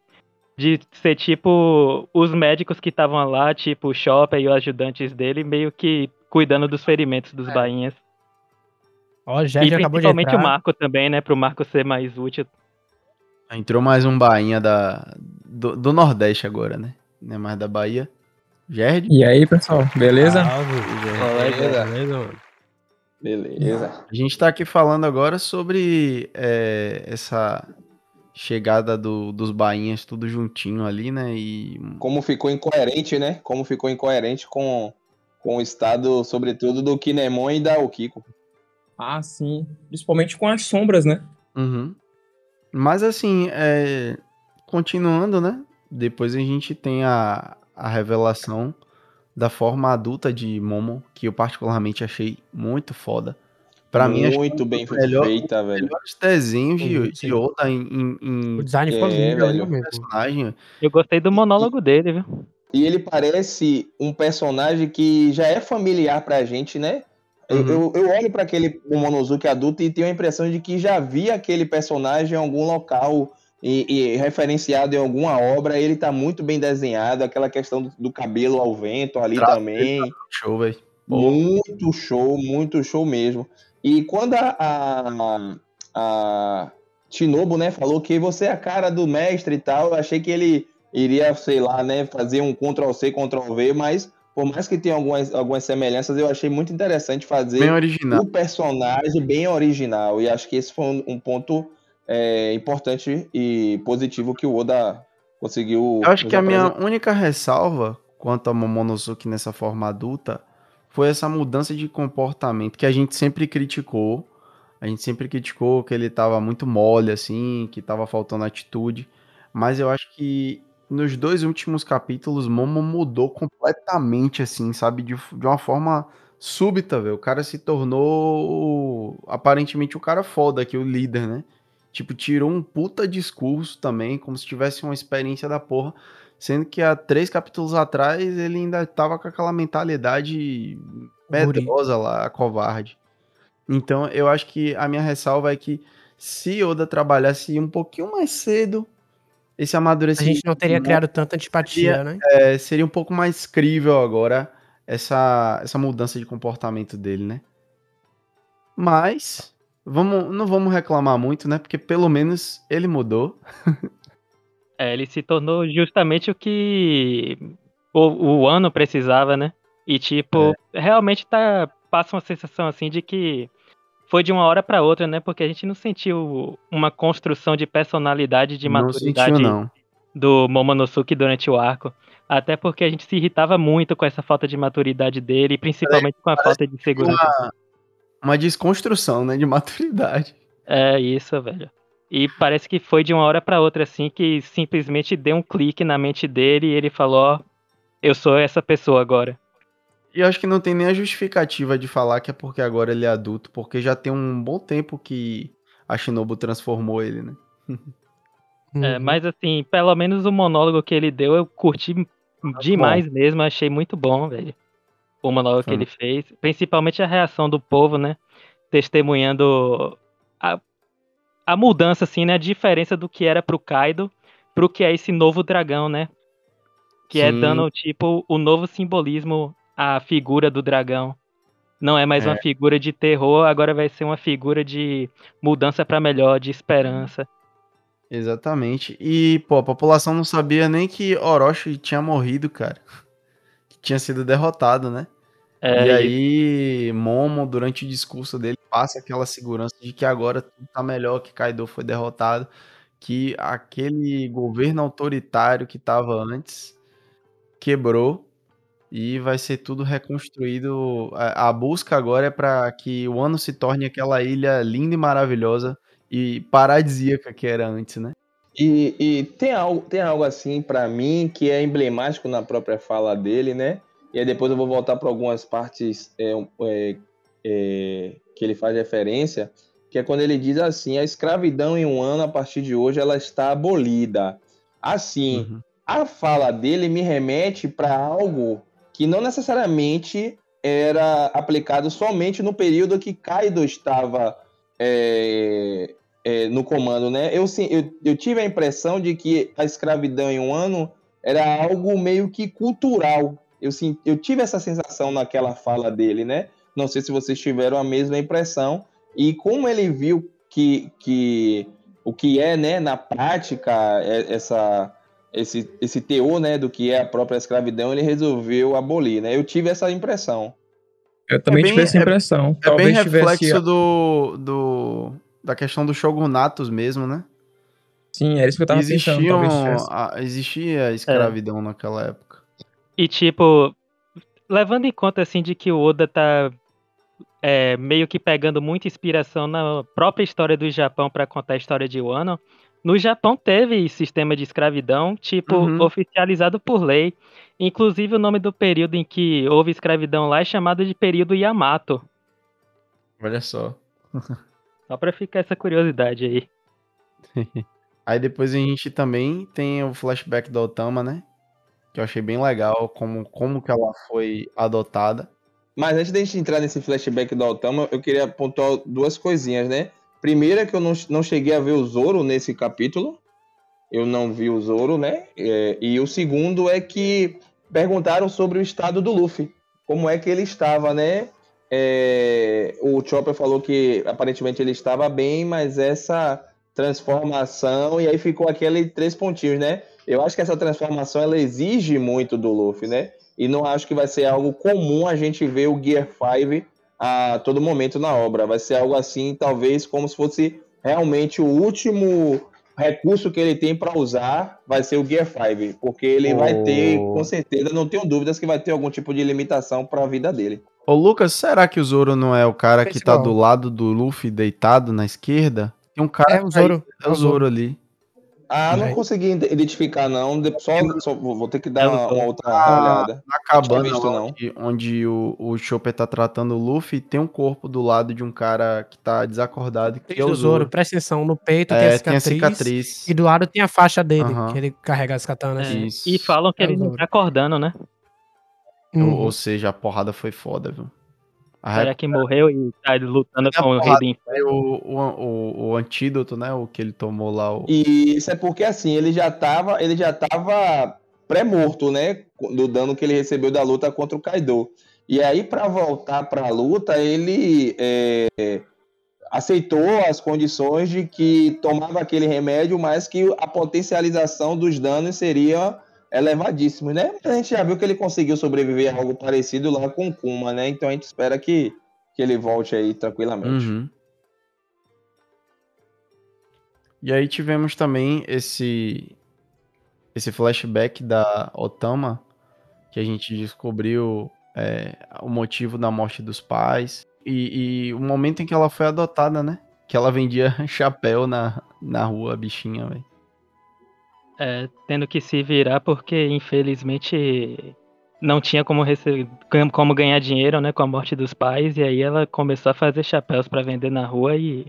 de ser, tipo, os médicos que estavam lá, tipo, o Chopper e os ajudantes dele, meio que cuidando dos ferimentos dos é. bainhas. Ó, já e acabou principalmente o Marco também, né, pro Marco ser mais útil. Entrou mais um bainha da, do, do Nordeste agora, né? Não é mais da Bahia. Gerd? E aí, pessoal, beleza? Salve, beleza. Beleza, mano. Beleza. A gente tá aqui falando agora sobre é, essa chegada do, dos bainhas tudo juntinho ali, né? E... Como ficou incoerente, né? Como ficou incoerente com, com o estado, sobretudo, do Kinemon e da Okiko. Ah, sim. Principalmente com as sombras, né? Uhum. Mas assim, é... continuando, né? Depois a gente tem a, a revelação da forma adulta de Momo, que eu particularmente achei muito foda. Pra muito mim, muito bem melhor, feita, velho. Melhores desenhos de, de Oda em, em, O design ficou é, velho. personagem. Eu gostei do monólogo dele, viu? E ele parece um personagem que já é familiar pra gente, né? Uhum. Eu, eu, olho para aquele Momonosuke adulto e tenho a impressão de que já vi aquele personagem em algum local e, e, referenciado em alguma obra, ele tá muito bem desenhado, aquela questão do, do cabelo ao vento ali também. Tá show, velho. Muito show, muito show mesmo. E quando a, a, a Shinobu, né, falou que você é a cara do mestre e tal, eu achei que ele iria, sei lá, né, fazer um Ctrl C, Ctrl V, mas por mais que tenha algumas, algumas semelhanças, eu achei muito interessante fazer o personagem bem original. E acho que esse foi um, um ponto é, importante e positivo que o Oda conseguiu. Eu acho que a minha única ressalva quanto a Momonosuke nessa forma adulta foi essa mudança de comportamento que a gente sempre criticou. A gente sempre criticou que ele tava muito mole, assim, que tava faltando atitude. Mas eu acho que nos dois últimos capítulos, Momo mudou completamente, assim, sabe? De, de uma forma súbita, velho. O cara se tornou aparentemente o cara foda aqui, o líder, né? Tipo, tirou um puta discurso também, como se tivesse uma experiência da porra. Sendo que há três capítulos atrás ele ainda tava com aquela mentalidade medrosa lá, covarde. Então eu acho que a minha ressalva é que se Oda trabalhasse um pouquinho mais cedo, esse A amadurecimento gente não teria criado tanta antipatia, seria, né? é, seria um pouco mais crível agora essa, essa mudança de comportamento dele, né? Mas vamos, não vamos reclamar muito, né? Porque pelo menos ele mudou. É, ele se tornou justamente o que o, o ano precisava, né? E tipo, realmente tá passa uma sensação assim de que foi de uma hora pra outra, né? Porque a gente não sentiu uma construção de personalidade, de não maturidade sentiu, não. do Momonosuke durante o arco. Até porque a gente se irritava muito com essa falta de maturidade dele, principalmente com a falta de segurança. Uma, uma desconstrução, né? De maturidade. É isso, velho. E parece que foi de uma hora pra outra, assim, que simplesmente deu um clique na mente dele e ele falou: Ó, eu sou essa pessoa agora. E eu acho que não tem nem a justificativa de falar que é porque agora ele é adulto, porque já tem um bom tempo que a Shinobu transformou ele, né? É, Uhum. mas assim, pelo menos o monólogo que ele deu, eu curti demais mesmo, achei muito bom, velho. O monólogo que Hum. ele fez, principalmente a reação do povo, né? Testemunhando a, a mudança, assim, né? A diferença do que era pro Kaido pro que é esse novo dragão, né? Que é Sim. dando, tipo, o novo simbolismo à figura do dragão. Não é mais É. uma figura de terror, agora vai ser uma figura de mudança pra melhor, de esperança. Exatamente. E, pô, a população não sabia nem que Orochi tinha morrido, cara. Tinha sido derrotado, né? É, e e- aí, Momo, durante o discurso dele, passa aquela segurança de que agora tudo tá melhor, que Kaido foi derrotado, que aquele governo autoritário que tava antes quebrou e vai ser tudo reconstruído. A, a busca agora é para que o ano se torne aquela ilha linda e maravilhosa e paradisíaca que era antes, né? E, e tem, algo, tem algo assim pra mim que é emblemático na própria fala dele, né? E aí depois eu vou voltar para algumas partes é, é, é, que ele faz referência, que é quando ele diz assim: a escravidão em um ano, a partir de hoje, ela está abolida. Assim, Uhum. a fala dele me remete para algo que não necessariamente era aplicado somente no período que Kaido estava é, é, no comando, né? Eu, sim, eu, eu tive a impressão de que a escravidão em um ano era algo meio que cultural. Eu, sim, eu tive essa sensação naquela fala dele, né? Não sei se vocês tiveram a mesma impressão. E como ele viu que, que o que é, né, na prática, é- essa, esse, esse teor, né, do que é a própria escravidão, ele resolveu abolir, né? Eu tive essa impressão. Eu também bem- tive essa é- impressão. É bem Talvez tivesse. reflexo do, do, da questão do shogunatos mesmo, né? Sim, era isso que eu tava pensando. Existiam, Talvez tivesse. a- existia escravidão naquela época. E tipo, levando em conta assim de que o Oda tá é, meio que pegando muita inspiração na própria história do Japão para contar a história de Wano, no Japão teve sistema de escravidão, tipo, Uhum. oficializado por lei. Inclusive o nome do período em que houve escravidão lá é chamado de período Yamato. Olha só. Só pra ficar essa curiosidade aí. Aí depois a gente também tem o flashback da Otama, né? Que eu achei bem legal como, como que ela foi adotada. Mas antes da gente entrar nesse flashback do Altama, eu queria pontuar duas coisinhas, né? Primeira, que eu não, não cheguei a ver o Zoro nesse capítulo. Eu não vi o Zoro, né? É, e o segundo é que perguntaram sobre o estado do Luffy. Como é que ele estava, né? É, o Chopper falou que aparentemente ele estava bem, mas essa transformação, e aí ficou aquele três pontinhos, né? Eu acho que essa transformação ela exige muito do Luffy, né? E não acho que vai ser algo comum a gente ver o Gear 5 a todo momento na obra. Vai ser algo assim, talvez como se fosse realmente o último recurso que ele tem para usar vai ser o Gear 5, porque ele vai ter, Oh. com certeza, não tenho dúvidas que vai ter algum tipo de limitação para a vida dele. Ô, Lucas, será que o Zoro não é o cara que tá do lado do Luffy deitado na esquerda? Tem um cara É o Zoro. É o Zoro ali. Ah, não Vai. consegui ide- identificar, não. Só, só vou ter que dar É, uma, uma outra Ah, olhada. Na cabana visto, não. onde, onde o, o Chopper tá tratando o Luffy, tem um corpo do lado de um cara que tá desacordado, que é o Zoro. presta atenção, no peito tem, a É, cicatriz, tem a cicatriz. E do lado tem a faixa dele, que ele carrega as katanas. É, Isso. E falam que É ele não tá acordando, né? Uhum. Ou, ou seja, a porrada foi foda, viu? A Será que morreu e tá lutando É com o rei do inferno? o, o, o, o antídoto, né? O que ele tomou lá. O... E isso é porque assim, ele já tava, ele já tava pré-morto, né? Do dano que ele recebeu da luta contra o Kaido. E aí, para voltar para a luta, ele é, aceitou as condições de que tomava aquele remédio, mas que a potencialização dos danos seria elevadíssimo, né? A gente já viu que ele conseguiu sobreviver a algo parecido lá com o Kuma, né? Então a gente espera que, que ele volte aí tranquilamente. Uhum. E aí tivemos também esse esse flashback da Otama, que a gente descobriu é, o motivo da morte dos pais e, e o momento em que ela foi adotada, né? Que ela vendia chapéu na, na rua, bichinha, velho. É, tendo que se virar porque, infelizmente, não tinha como, rece- como ganhar dinheiro, né, com a morte dos pais, e aí ela começou a fazer chapéus pra vender na rua e.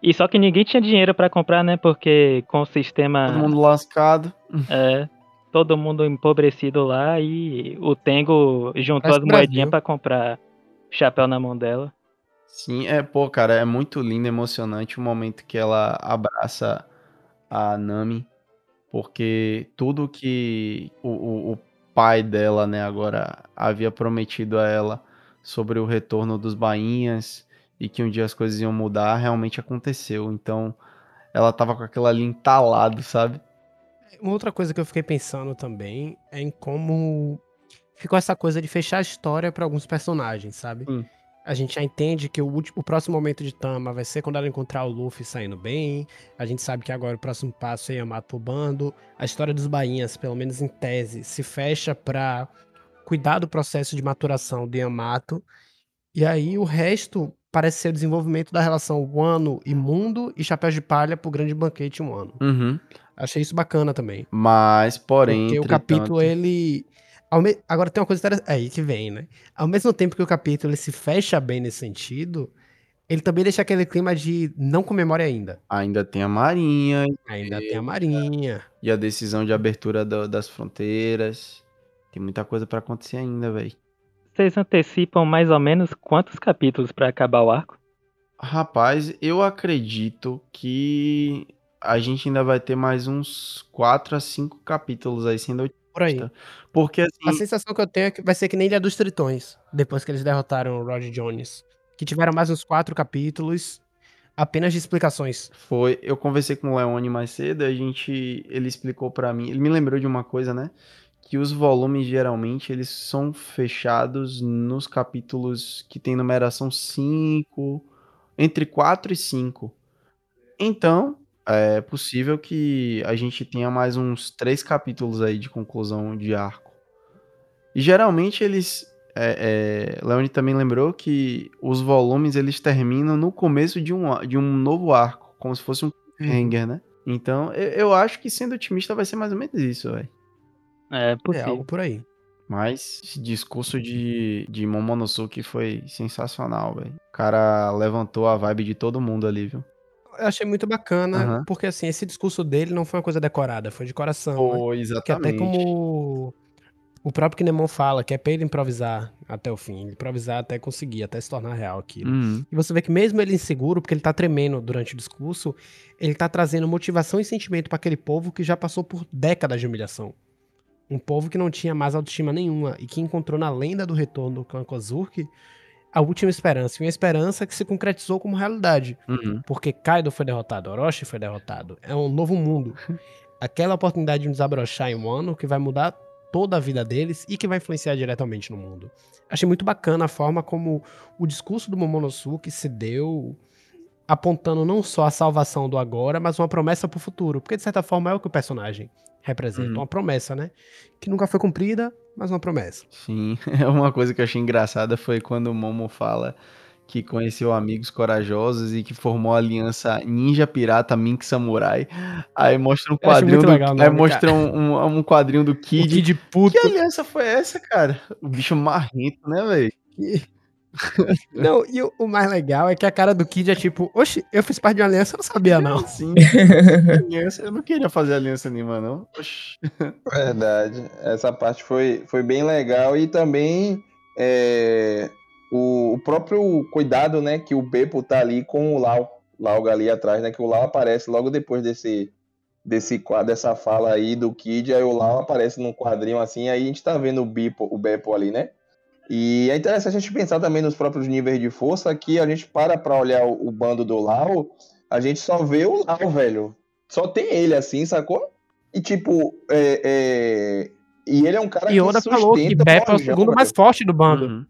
E só que ninguém tinha dinheiro pra comprar, né? Porque com o sistema. Todo mundo lascado. É, todo mundo empobrecido lá e o Tengo juntou Parece as moedinhas pra comprar chapéu na mão dela. Sim, é, pô, cara, é muito lindo, emocionante o momento que ela abraça a Nami, porque tudo que o, o, o pai dela, né, agora havia prometido a ela sobre o retorno dos bainhas e que um dia as coisas iam mudar, realmente aconteceu. Então, ela tava com aquilo ali entalado, sabe? Uma outra coisa que eu fiquei pensando também é em como ficou essa coisa de fechar a história pra alguns personagens, sabe? Sim. A gente já entende que o, último, o próximo momento de Tama vai ser quando ela encontrar o Luffy saindo bem. A gente sabe que agora o próximo passo é Yamato bando. A história dos bainhas, pelo menos em tese, se fecha pra cuidar do processo de maturação do Yamato. E aí o resto parece ser o desenvolvimento da relação Wano e Mundo e Chapéu de Palha pro grande banquete um ano. Uhum. Achei isso bacana também. Mas, porém, Porque o capítulo, ele. Ao me- Agora tem uma coisa interessante. Aí que vem, né? Ao mesmo tempo que o capítulo ele se fecha bem nesse sentido, ele também deixa aquele clima de não comemore ainda. ainda tem a Marinha Ainda tem a Marinha. e a decisão de abertura do- das fronteiras. Tem muita coisa pra acontecer ainda, velho. Vocês antecipam mais ou menos quantos capítulos pra acabar o arco? Rapaz, eu acredito que a gente ainda vai ter mais uns 4 a 5 capítulos aí sendo Por aí. Porque A assim, sensação que eu tenho é que vai ser que nem Ilha dos Tritões, depois que eles derrotaram o Roger Jones. Que tiveram mais uns quatro capítulos apenas de explicações. foi, eu conversei com o Leone mais cedo, a gente, ele explicou pra mim, ele me lembrou de uma coisa, né? Que os volumes geralmente eles são fechados nos capítulos que tem numeração 5, entre 4 e 5. Então, é possível que a gente tenha mais uns três capítulos aí de conclusão de arco. E geralmente eles. É, é, Leone também lembrou que os volumes eles terminam no começo de um, de um novo arco, como se fosse um cliffhanger, né? Então, eu, eu acho que sendo otimista vai ser mais ou menos isso, velho. É É possível. algo por aí. Mas esse discurso de, de Momonosuke foi sensacional, velho. O cara levantou a vibe de todo mundo ali, viu? Eu achei muito bacana, Aham. porque assim, esse discurso dele não foi uma coisa decorada, foi de coração. né? Foi, Que exatamente. até como o próprio Kinemon fala, que é pra ele improvisar até o fim, improvisar até conseguir, até se tornar real aquilo. Uhum. E você vê que mesmo ele inseguro, porque ele tá tremendo durante o discurso, ele tá trazendo motivação e sentimento pra aquele povo que já passou por décadas de humilhação. Um povo que não tinha mais autoestima nenhuma e que encontrou na lenda do retorno do clã Kozuki a última esperança, e uma esperança que se concretizou como realidade. Uhum. Porque Kaido foi derrotado, Orochi foi derrotado. É um novo mundo. Aquela oportunidade de desabrochar em um ano que vai mudar toda a vida deles e que vai influenciar diretamente no mundo. Achei muito bacana a forma como o discurso do Momonosuke se deu apontando não só a salvação do agora, mas uma promessa pro futuro. Porque, de certa forma, é o que o personagem representa. Uhum. Uma promessa, né? Que nunca foi cumprida, mas uma promessa. Sim, uma coisa que eu achei engraçada foi quando o Momo fala que conheceu amigos corajosos e que formou a aliança Ninja Pirata Mink Samurai. Aí mostra um quadrinho do, legal aí mostra um, um, um quadrinho do O Kid. Kid puto. Que aliança foi essa, cara? O bicho marrento, né, velho? Não, e o, o mais legal é que a cara do Kid é tipo, oxe, eu fiz parte de uma aliança, eu não sabia, não. Sim. aliança, eu não queria fazer aliança nenhuma, não. Oxi. Verdade. Essa parte foi, foi bem legal e também é, o, o próprio cuidado, né, que o Beppo tá ali com o Lau, Lau ali atrás, né, que o Lau aparece logo depois desse desse dessa fala aí do Kid, aí o Lau aparece num quadrinho assim, aí a gente tá vendo o Beppo, o Beppo ali, né? E é interessante a gente pensar também nos próprios níveis de força, que a gente para pra olhar o, o bando do Lau, a gente só vê o Lau, velho. Só tem ele assim, sacou? E tipo, é, é, e ele é um cara E Oda que falou que sustenta Beppo é o segundo mais forte do bando. Uhum.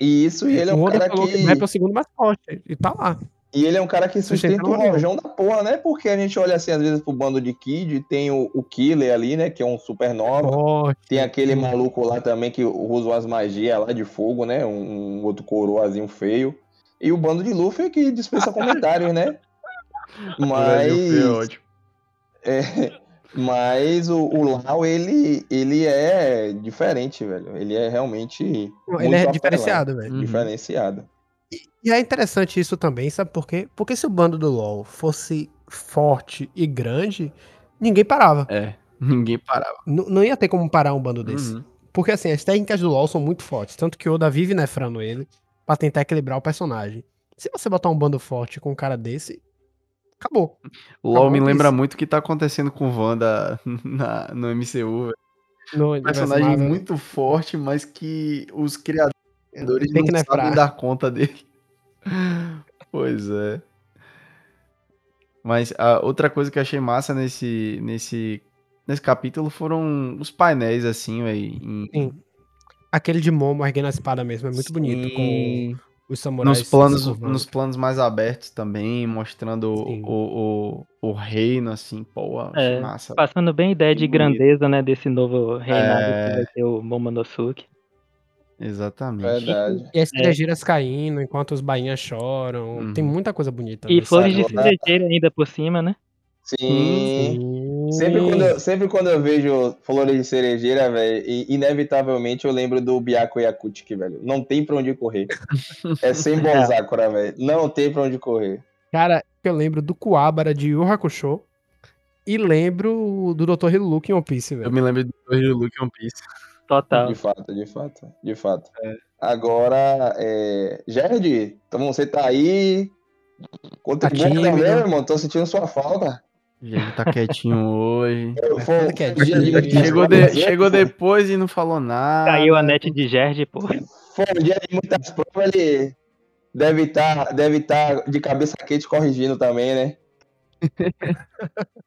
E isso, e ele é um Oda cara falou que. que Beppo é o segundo mais forte. E tá lá. E ele é um cara que sustenta o rojão. da porra, né? Porque a gente olha assim, às vezes, pro bando de Kid, tem o, o Killer ali, né? Que é um supernova. Forte. Tem aquele maluco lá também que usa umas magias lá de fogo, né? Um, um outro coroazinho feio. E o bando de Luffy que dispensa comentários, né? Mas. Ótimo. É, mas o, o Lau, ele, ele é diferente, velho. Ele é realmente. Ele muito é apelado, diferenciado, velho. Uhum. Diferenciado. E é interessante isso também, sabe por quê? Porque se o bando do LoL fosse forte e grande, ninguém parava. É, ninguém parava. N- não ia ter como parar um bando desse. Uhum. Porque assim, as técnicas do LoL são muito fortes. Tanto que o Oda vive nefrando ele pra tentar equilibrar o personagem. Se você botar um bando forte com um cara desse, acabou. O LoL me lembra isso. muito o que tá acontecendo com o Wanda na, no MCU. velho. No Um personagem Marvel. muito forte, mas que os criadores não sabem dar conta dele. Pois é. Mas a outra coisa que eu achei massa nesse, nesse, nesse capítulo foram os painéis, assim, velho. em- Sim. Aquele de Momo erguendo a espada mesmo, é muito bonito. Com Sim. os samurais. Nos planos, nos planos mais abertos também, mostrando Sim. o, o, o reino, assim, pô, achei É, massa. Passando bem a ideia de Bonito. grandeza, né, desse novo reinado É. que vai ter o Momonosuke. Exatamente. Verdade. E as cerejeiras caindo enquanto os bainhas choram. Uhum. Tem muita coisa bonita. E flores de cerejeira ainda por cima, né? Sim. Sim. Sempre quando, eu, sempre quando eu vejo flores de cerejeira, velho, inevitavelmente eu lembro do Byaku Yakutik, velho. Não tem pra onde correr. É sem Sakura, velho. Não tem pra onde correr. Cara, eu lembro do Kuwabara de Yu Hakusho. E lembro do Dr. Hiluluki em One Piece, Eu velho. me lembro do do Luke One Piece. Total. De fato, de fato, de fato. Agora, é... Gerd, então você tá aí. Conta Tá que bom tímido. também, irmão. Tô sentindo sua falta. Ele tá quietinho hoje. É muitas Chegou, de- né? chegou depois e não falou nada. Caiu a net de Gerd, pô. Foi um dia de muitas provas, ele deve estar deve tá de cabeça quente corrigindo também, né?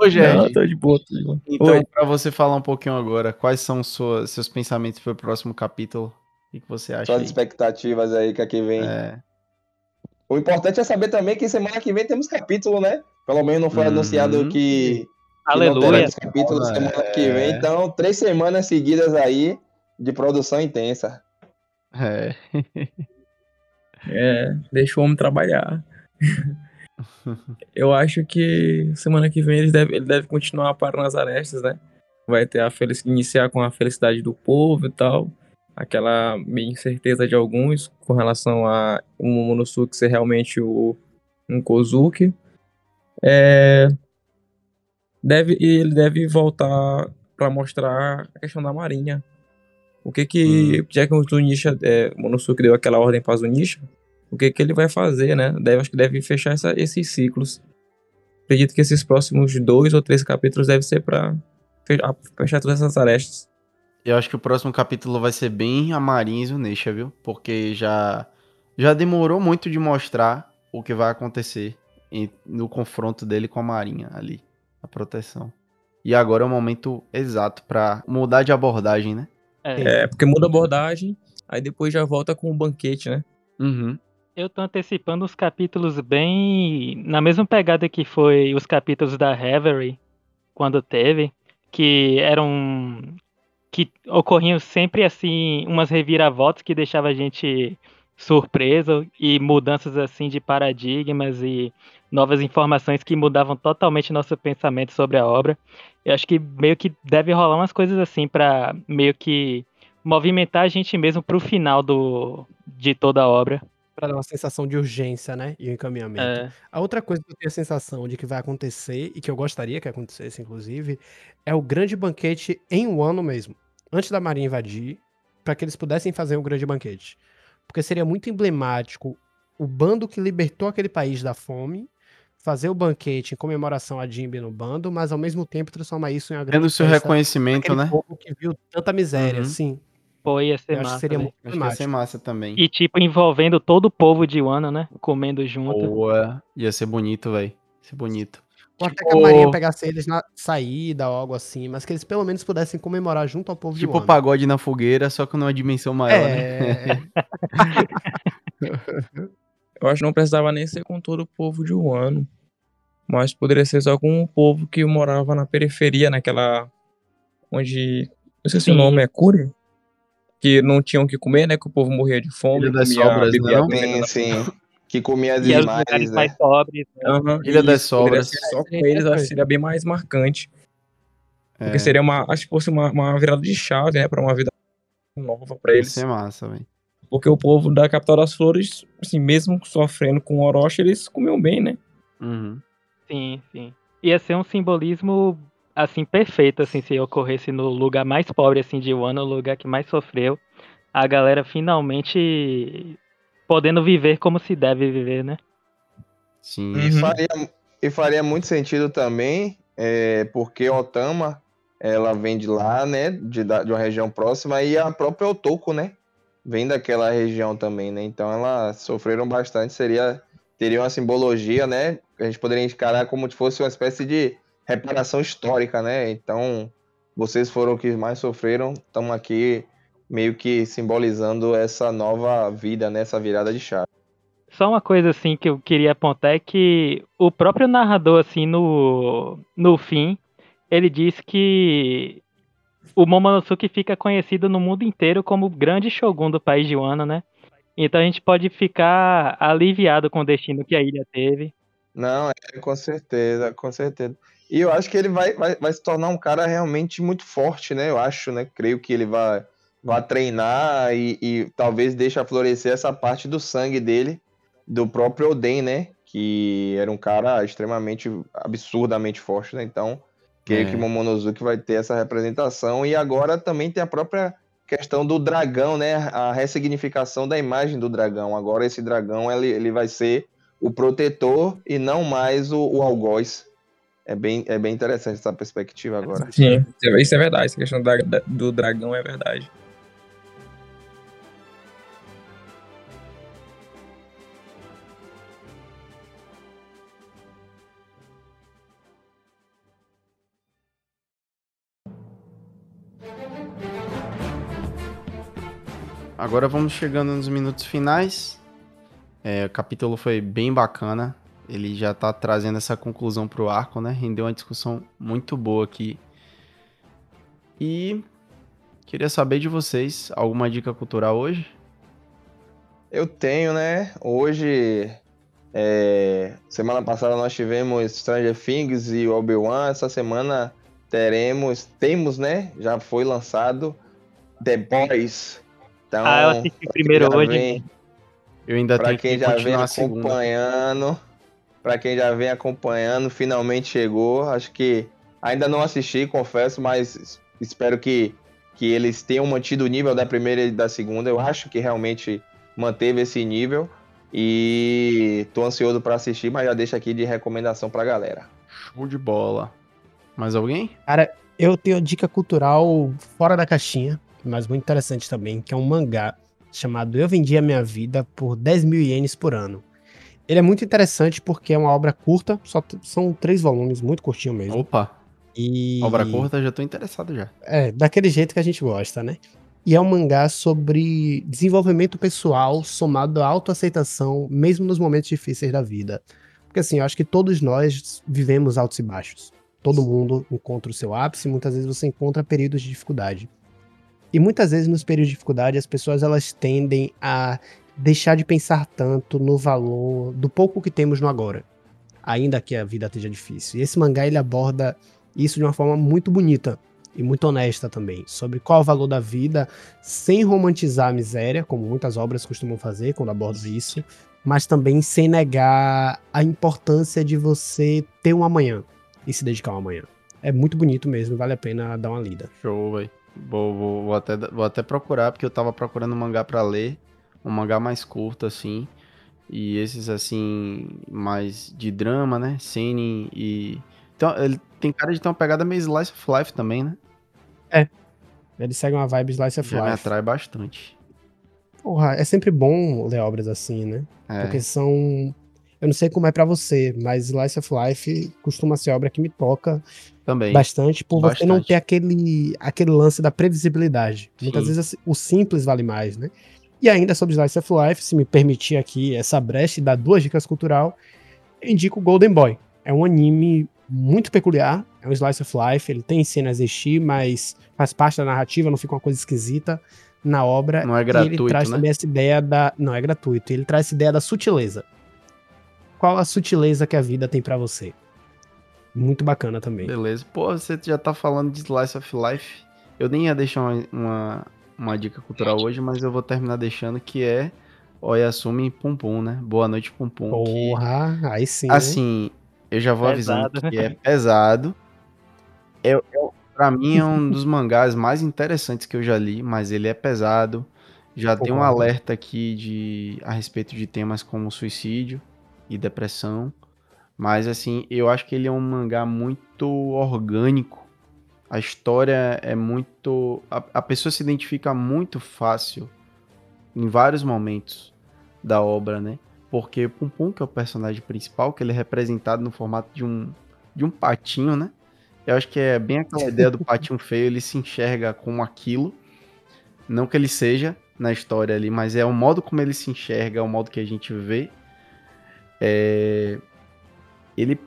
Ô, Gerd, Não, tô de boa, tô de boa. então, Oi. pra você falar um pouquinho agora, quais são suas, seus pensamentos pro próximo capítulo? O que, que você acha Suas aí? expectativas aí que aqui vem. É, O importante é saber também que semana que vem temos capítulo, né? Pelo menos não foi Uhum. anunciado que, que não Aleluia. teremos capítulo É. semana que vem. Então, três semanas seguidas aí de produção intensa. é. É, deixa o homem trabalhar. Eu acho que semana que vem ele deve, ele deve continuar parando as arestas, né? Vai ter a felicidade, iniciar com a felicidade do povo e tal. Aquela meio incerteza de alguns com relação a o Momonosuke ser realmente o, um Kozuki. É, deve, e ele deve voltar para mostrar a questão da marinha. O que que, já que o Zunisha, é, o Momonosuke deu aquela ordem para Zunisha, o que que ele vai fazer, né? Deve, acho que deve fechar essa- esses ciclos. Acredito que esses próximos dois ou três capítulos devem ser para fechar todas essas arestas. Eu acho que o próximo capítulo vai ser bem a Marinha e Zunisha, viu? Porque já, já demorou muito de mostrar o que vai acontecer em- no confronto dele com a Marinha ali, a proteção. E agora é o momento exato pra mudar de abordagem, né? É, É, porque muda a abordagem, aí depois já volta com o banquete, né? Uhum. Eu tô antecipando os capítulos bem na mesma pegada que foi os capítulos da Reverie, quando teve, que eram que ocorriam sempre assim umas reviravoltas que deixava a gente surpreso e mudanças assim de paradigmas e novas informações que mudavam totalmente nosso pensamento sobre a obra. Eu acho que meio que deve rolar umas coisas assim para meio que movimentar a gente mesmo pro final do de toda a obra. Pra dar uma sensação de urgência, né? E o encaminhamento. É, A outra coisa que eu tenho a sensação de que vai acontecer, e que eu gostaria que acontecesse, inclusive, é o grande banquete em um ano mesmo. Antes da Marinha invadir, para que eles pudessem fazer um grande banquete. Porque seria muito emblemático o bando que libertou aquele país da fome fazer o banquete em comemoração a Jimby no bando, mas ao mesmo tempo transformar isso em uma grande Tendo seu reconhecimento, né? povo que viu tanta miséria, Uhum. sim. Pô, ia ser Eu acho que massa. seria muito Acho que ia ser massa também. E tipo envolvendo todo o povo de Wano, né? Comendo junto. Boa. Ia ser bonito, velho. Ia ser bonito. Ou até que Tipo- a Marinha pegasse eles na saída ou algo assim, mas que eles pelo menos pudessem comemorar junto ao povo de Tipo pagode na fogueira, só que numa dimensão maior, né? É, Eu acho que não precisava nem ser com todo o povo de Wano. Mas poderia ser só com o povo que morava na periferia, naquela. Onde. Eu esqueci o Sim. nome, é Curi? Que não tinham o que comer, né? Que o povo morria de fome. Ilha das Sobras, bebia né, não? Sim, sim. Que comia as imagens, né? mais pobres. né? Aham, Ilha das isso, Sobras. Só com eles, acho que seria bem mais marcante. É, Porque seria uma. Acho que fosse uma, uma virada de chave, né? Pra uma vida nova pra eles. ser massa, velho. Porque o povo da capital das flores, assim, mesmo sofrendo com Orochi, eles comiam bem, né? Uhum. Sim, sim. Ia ser um simbolismo assim perfeito assim se ocorresse no lugar mais pobre assim de Wano, o lugar que mais sofreu, a galera finalmente podendo viver como se deve viver, né? Sim. Uhum. E faria, e faria muito sentido também, é, porque Otama, ela vem de lá, né, de, da- de uma região próxima, e a própria Otoko, né, vem daquela região também, né, então elas sofreram bastante, seria, teria uma simbologia, né, que a gente poderia encarar como se fosse uma espécie de reparação histórica, né, então vocês foram os que mais sofreram, estamos aqui meio que simbolizando essa nova vida, né, essa virada de chave. Só uma coisa assim que eu queria apontar é que o próprio narrador assim no no fim, ele diz que o Momonosuke fica conhecido no mundo inteiro como o grande shogun do país de Wano, né? Então a gente pode ficar aliviado com o destino que a ilha teve. Não, é, com certeza, com certeza. E eu acho que ele vai, vai, vai se tornar um cara realmente muito forte, né? Eu acho, né? Creio que ele vai, vai treinar e, e talvez deixe florescer essa parte do sangue dele, do próprio Oden, né? Que era um cara extremamente, absurdamente forte, né? Então, creio É. que Momonosuke vai ter essa representação. E agora também tem a própria questão do dragão, né? A ressignificação da imagem do dragão. Agora esse dragão, ele, ele vai ser o protetor e não mais o, o algoz. É bem, é bem interessante essa perspectiva agora. Sim, isso é verdade. Essa questão da- da- do dragão é verdade. Agora vamos chegando nos minutos finais. É, o capítulo foi bem bacana. Ele já tá trazendo essa conclusão pro arco, né? Rendeu uma discussão muito boa aqui. E queria saber de vocês, alguma dica cultural hoje? Eu tenho, né? Hoje, é, semana passada nós tivemos Stranger Things e Obi-Wan. Essa semana teremos, temos, né? Já foi lançado The Boys. Então, Ah, eu assisti primeiro hoje. vem- Eu ainda Pra tenho quem que já vem acompanhando, pra quem já vem acompanhando, finalmente chegou. Acho que ainda não assisti, confesso, mas es- espero que, que eles tenham mantido o nível da primeira e da segunda. Eu acho que realmente manteve esse nível e tô ansioso pra assistir, mas já deixo aqui de recomendação pra galera. Show de bola. Mais alguém? Cara, eu tenho dica cultural fora da caixinha, mas muito interessante também, que é um mangá chamado Eu Vendi a Minha Vida por 10 mil ienes por ano. Ele é muito interessante porque é uma obra curta, só são três volumes, muito curtinho mesmo. Opa, E... obra curta, já tô interessado já. É, daquele jeito que a gente gosta, né? E é um mangá sobre desenvolvimento pessoal somado à autoaceitação, mesmo nos momentos difíceis da vida. Porque assim, eu acho que todos nós vivemos altos e baixos. Todo mundo encontra o seu ápice, muitas vezes você encontra períodos de dificuldade. E muitas vezes nos períodos de dificuldade as pessoas elas tendem a deixar de pensar tanto no valor do pouco que temos no agora, ainda que a vida esteja difícil. E esse mangá ele aborda isso de uma forma muito bonita e muito honesta também, sobre qual é o valor da vida, sem romantizar a miséria, como muitas obras costumam fazer quando abordam isso, mas também sem negar a importância de você ter um amanhã e se dedicar ao amanhã. É muito bonito mesmo, vale a pena dar uma lida. Show, velho. Vou, vou, vou, até, vou até procurar, porque eu tava procurando um mangá para ler. Um mangá mais curto, assim. E esses, assim, mais de drama, né? Seinen e. Então, ele tem cara de ter uma pegada meio Slice of Life também, né? É. Ele segue uma vibe Slice of Já Life. me atrai bastante. Porra, é sempre bom ler obras assim, né? É. Porque são. Eu não sei como é pra você, mas Slice of Life costuma ser obra que me toca Também. bastante por você não bastante. ter aquele, aquele lance da previsibilidade. Muitas Sim. vezes o simples vale mais, né? E ainda sobre Slice of Life, se me permitir aqui essa brecha e dar duas dicas cultural, eu indico Golden Boy. É um anime muito peculiar, é um Slice of Life, ele tem cenas de mas faz parte da narrativa, não fica uma coisa esquisita na obra. Não é E ele gratuito, traz né? também essa ideia da. Não é gratuito. Ele traz essa ideia da sutileza. Qual a sutileza que a vida tem pra você? Muito bacana também. Beleza. Pô, você já tá falando de Slice of Life. Eu nem ia deixar uma, uma, uma dica cultural hoje, mas eu vou terminar deixando que é Oyasumi Pum Pum, né? Boa noite, Pum Pum. que- Porra, aí sim. né? Assim, eu já vou avisando Pesado. que é pesado. É, é, pra mim é um dos mangás mais interessantes que eu já li, mas ele é pesado. Já tem um alerta aqui de, a respeito de temas como suicídio e depressão. Mas assim, eu acho que ele é um mangá muito orgânico. A história é muito. A, a pessoa se identifica muito fácil em vários momentos da obra, né? Porque o Pum Pum, que é o personagem principal, que ele é representado no formato de um, de um patinho, né? Eu acho que é bem aquela ideia do patinho feio, ele se enxerga como aquilo. Não que ele seja na história ali, mas é o modo como ele se enxerga, é o modo que a gente vê. É, Ele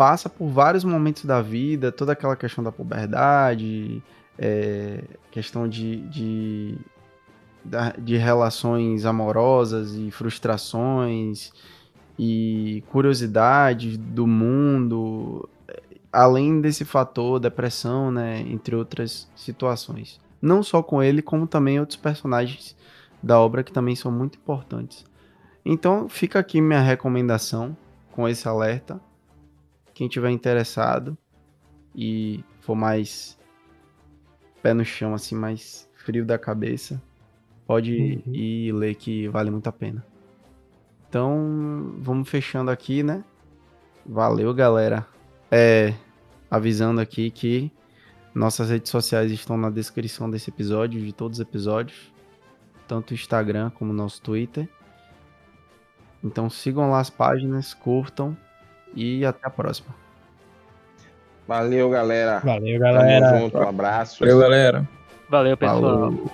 passa por vários momentos da vida, toda aquela questão da puberdade, é, questão de, de, de relações amorosas e frustrações e curiosidade do mundo, além desse fator depressão, né, entre outras situações. Não só com ele, como também outros personagens da obra que também são muito importantes. Então, fica aqui minha recomendação com esse alerta. Quem tiver interessado e for mais pé no chão, assim, mais frio da cabeça, pode Uhum. ir ler que vale muito a pena. Então, vamos fechando aqui, né? Valeu, galera. É, avisando aqui que nossas redes sociais estão na descrição desse episódio, de todos os episódios, tanto o Instagram como o nosso Twitter. Então sigam lá as páginas, curtam e até a próxima. Valeu, galera. Valeu, Tamo galera. junto, um abraço. Valeu, galera. Valeu, pessoal. Falou.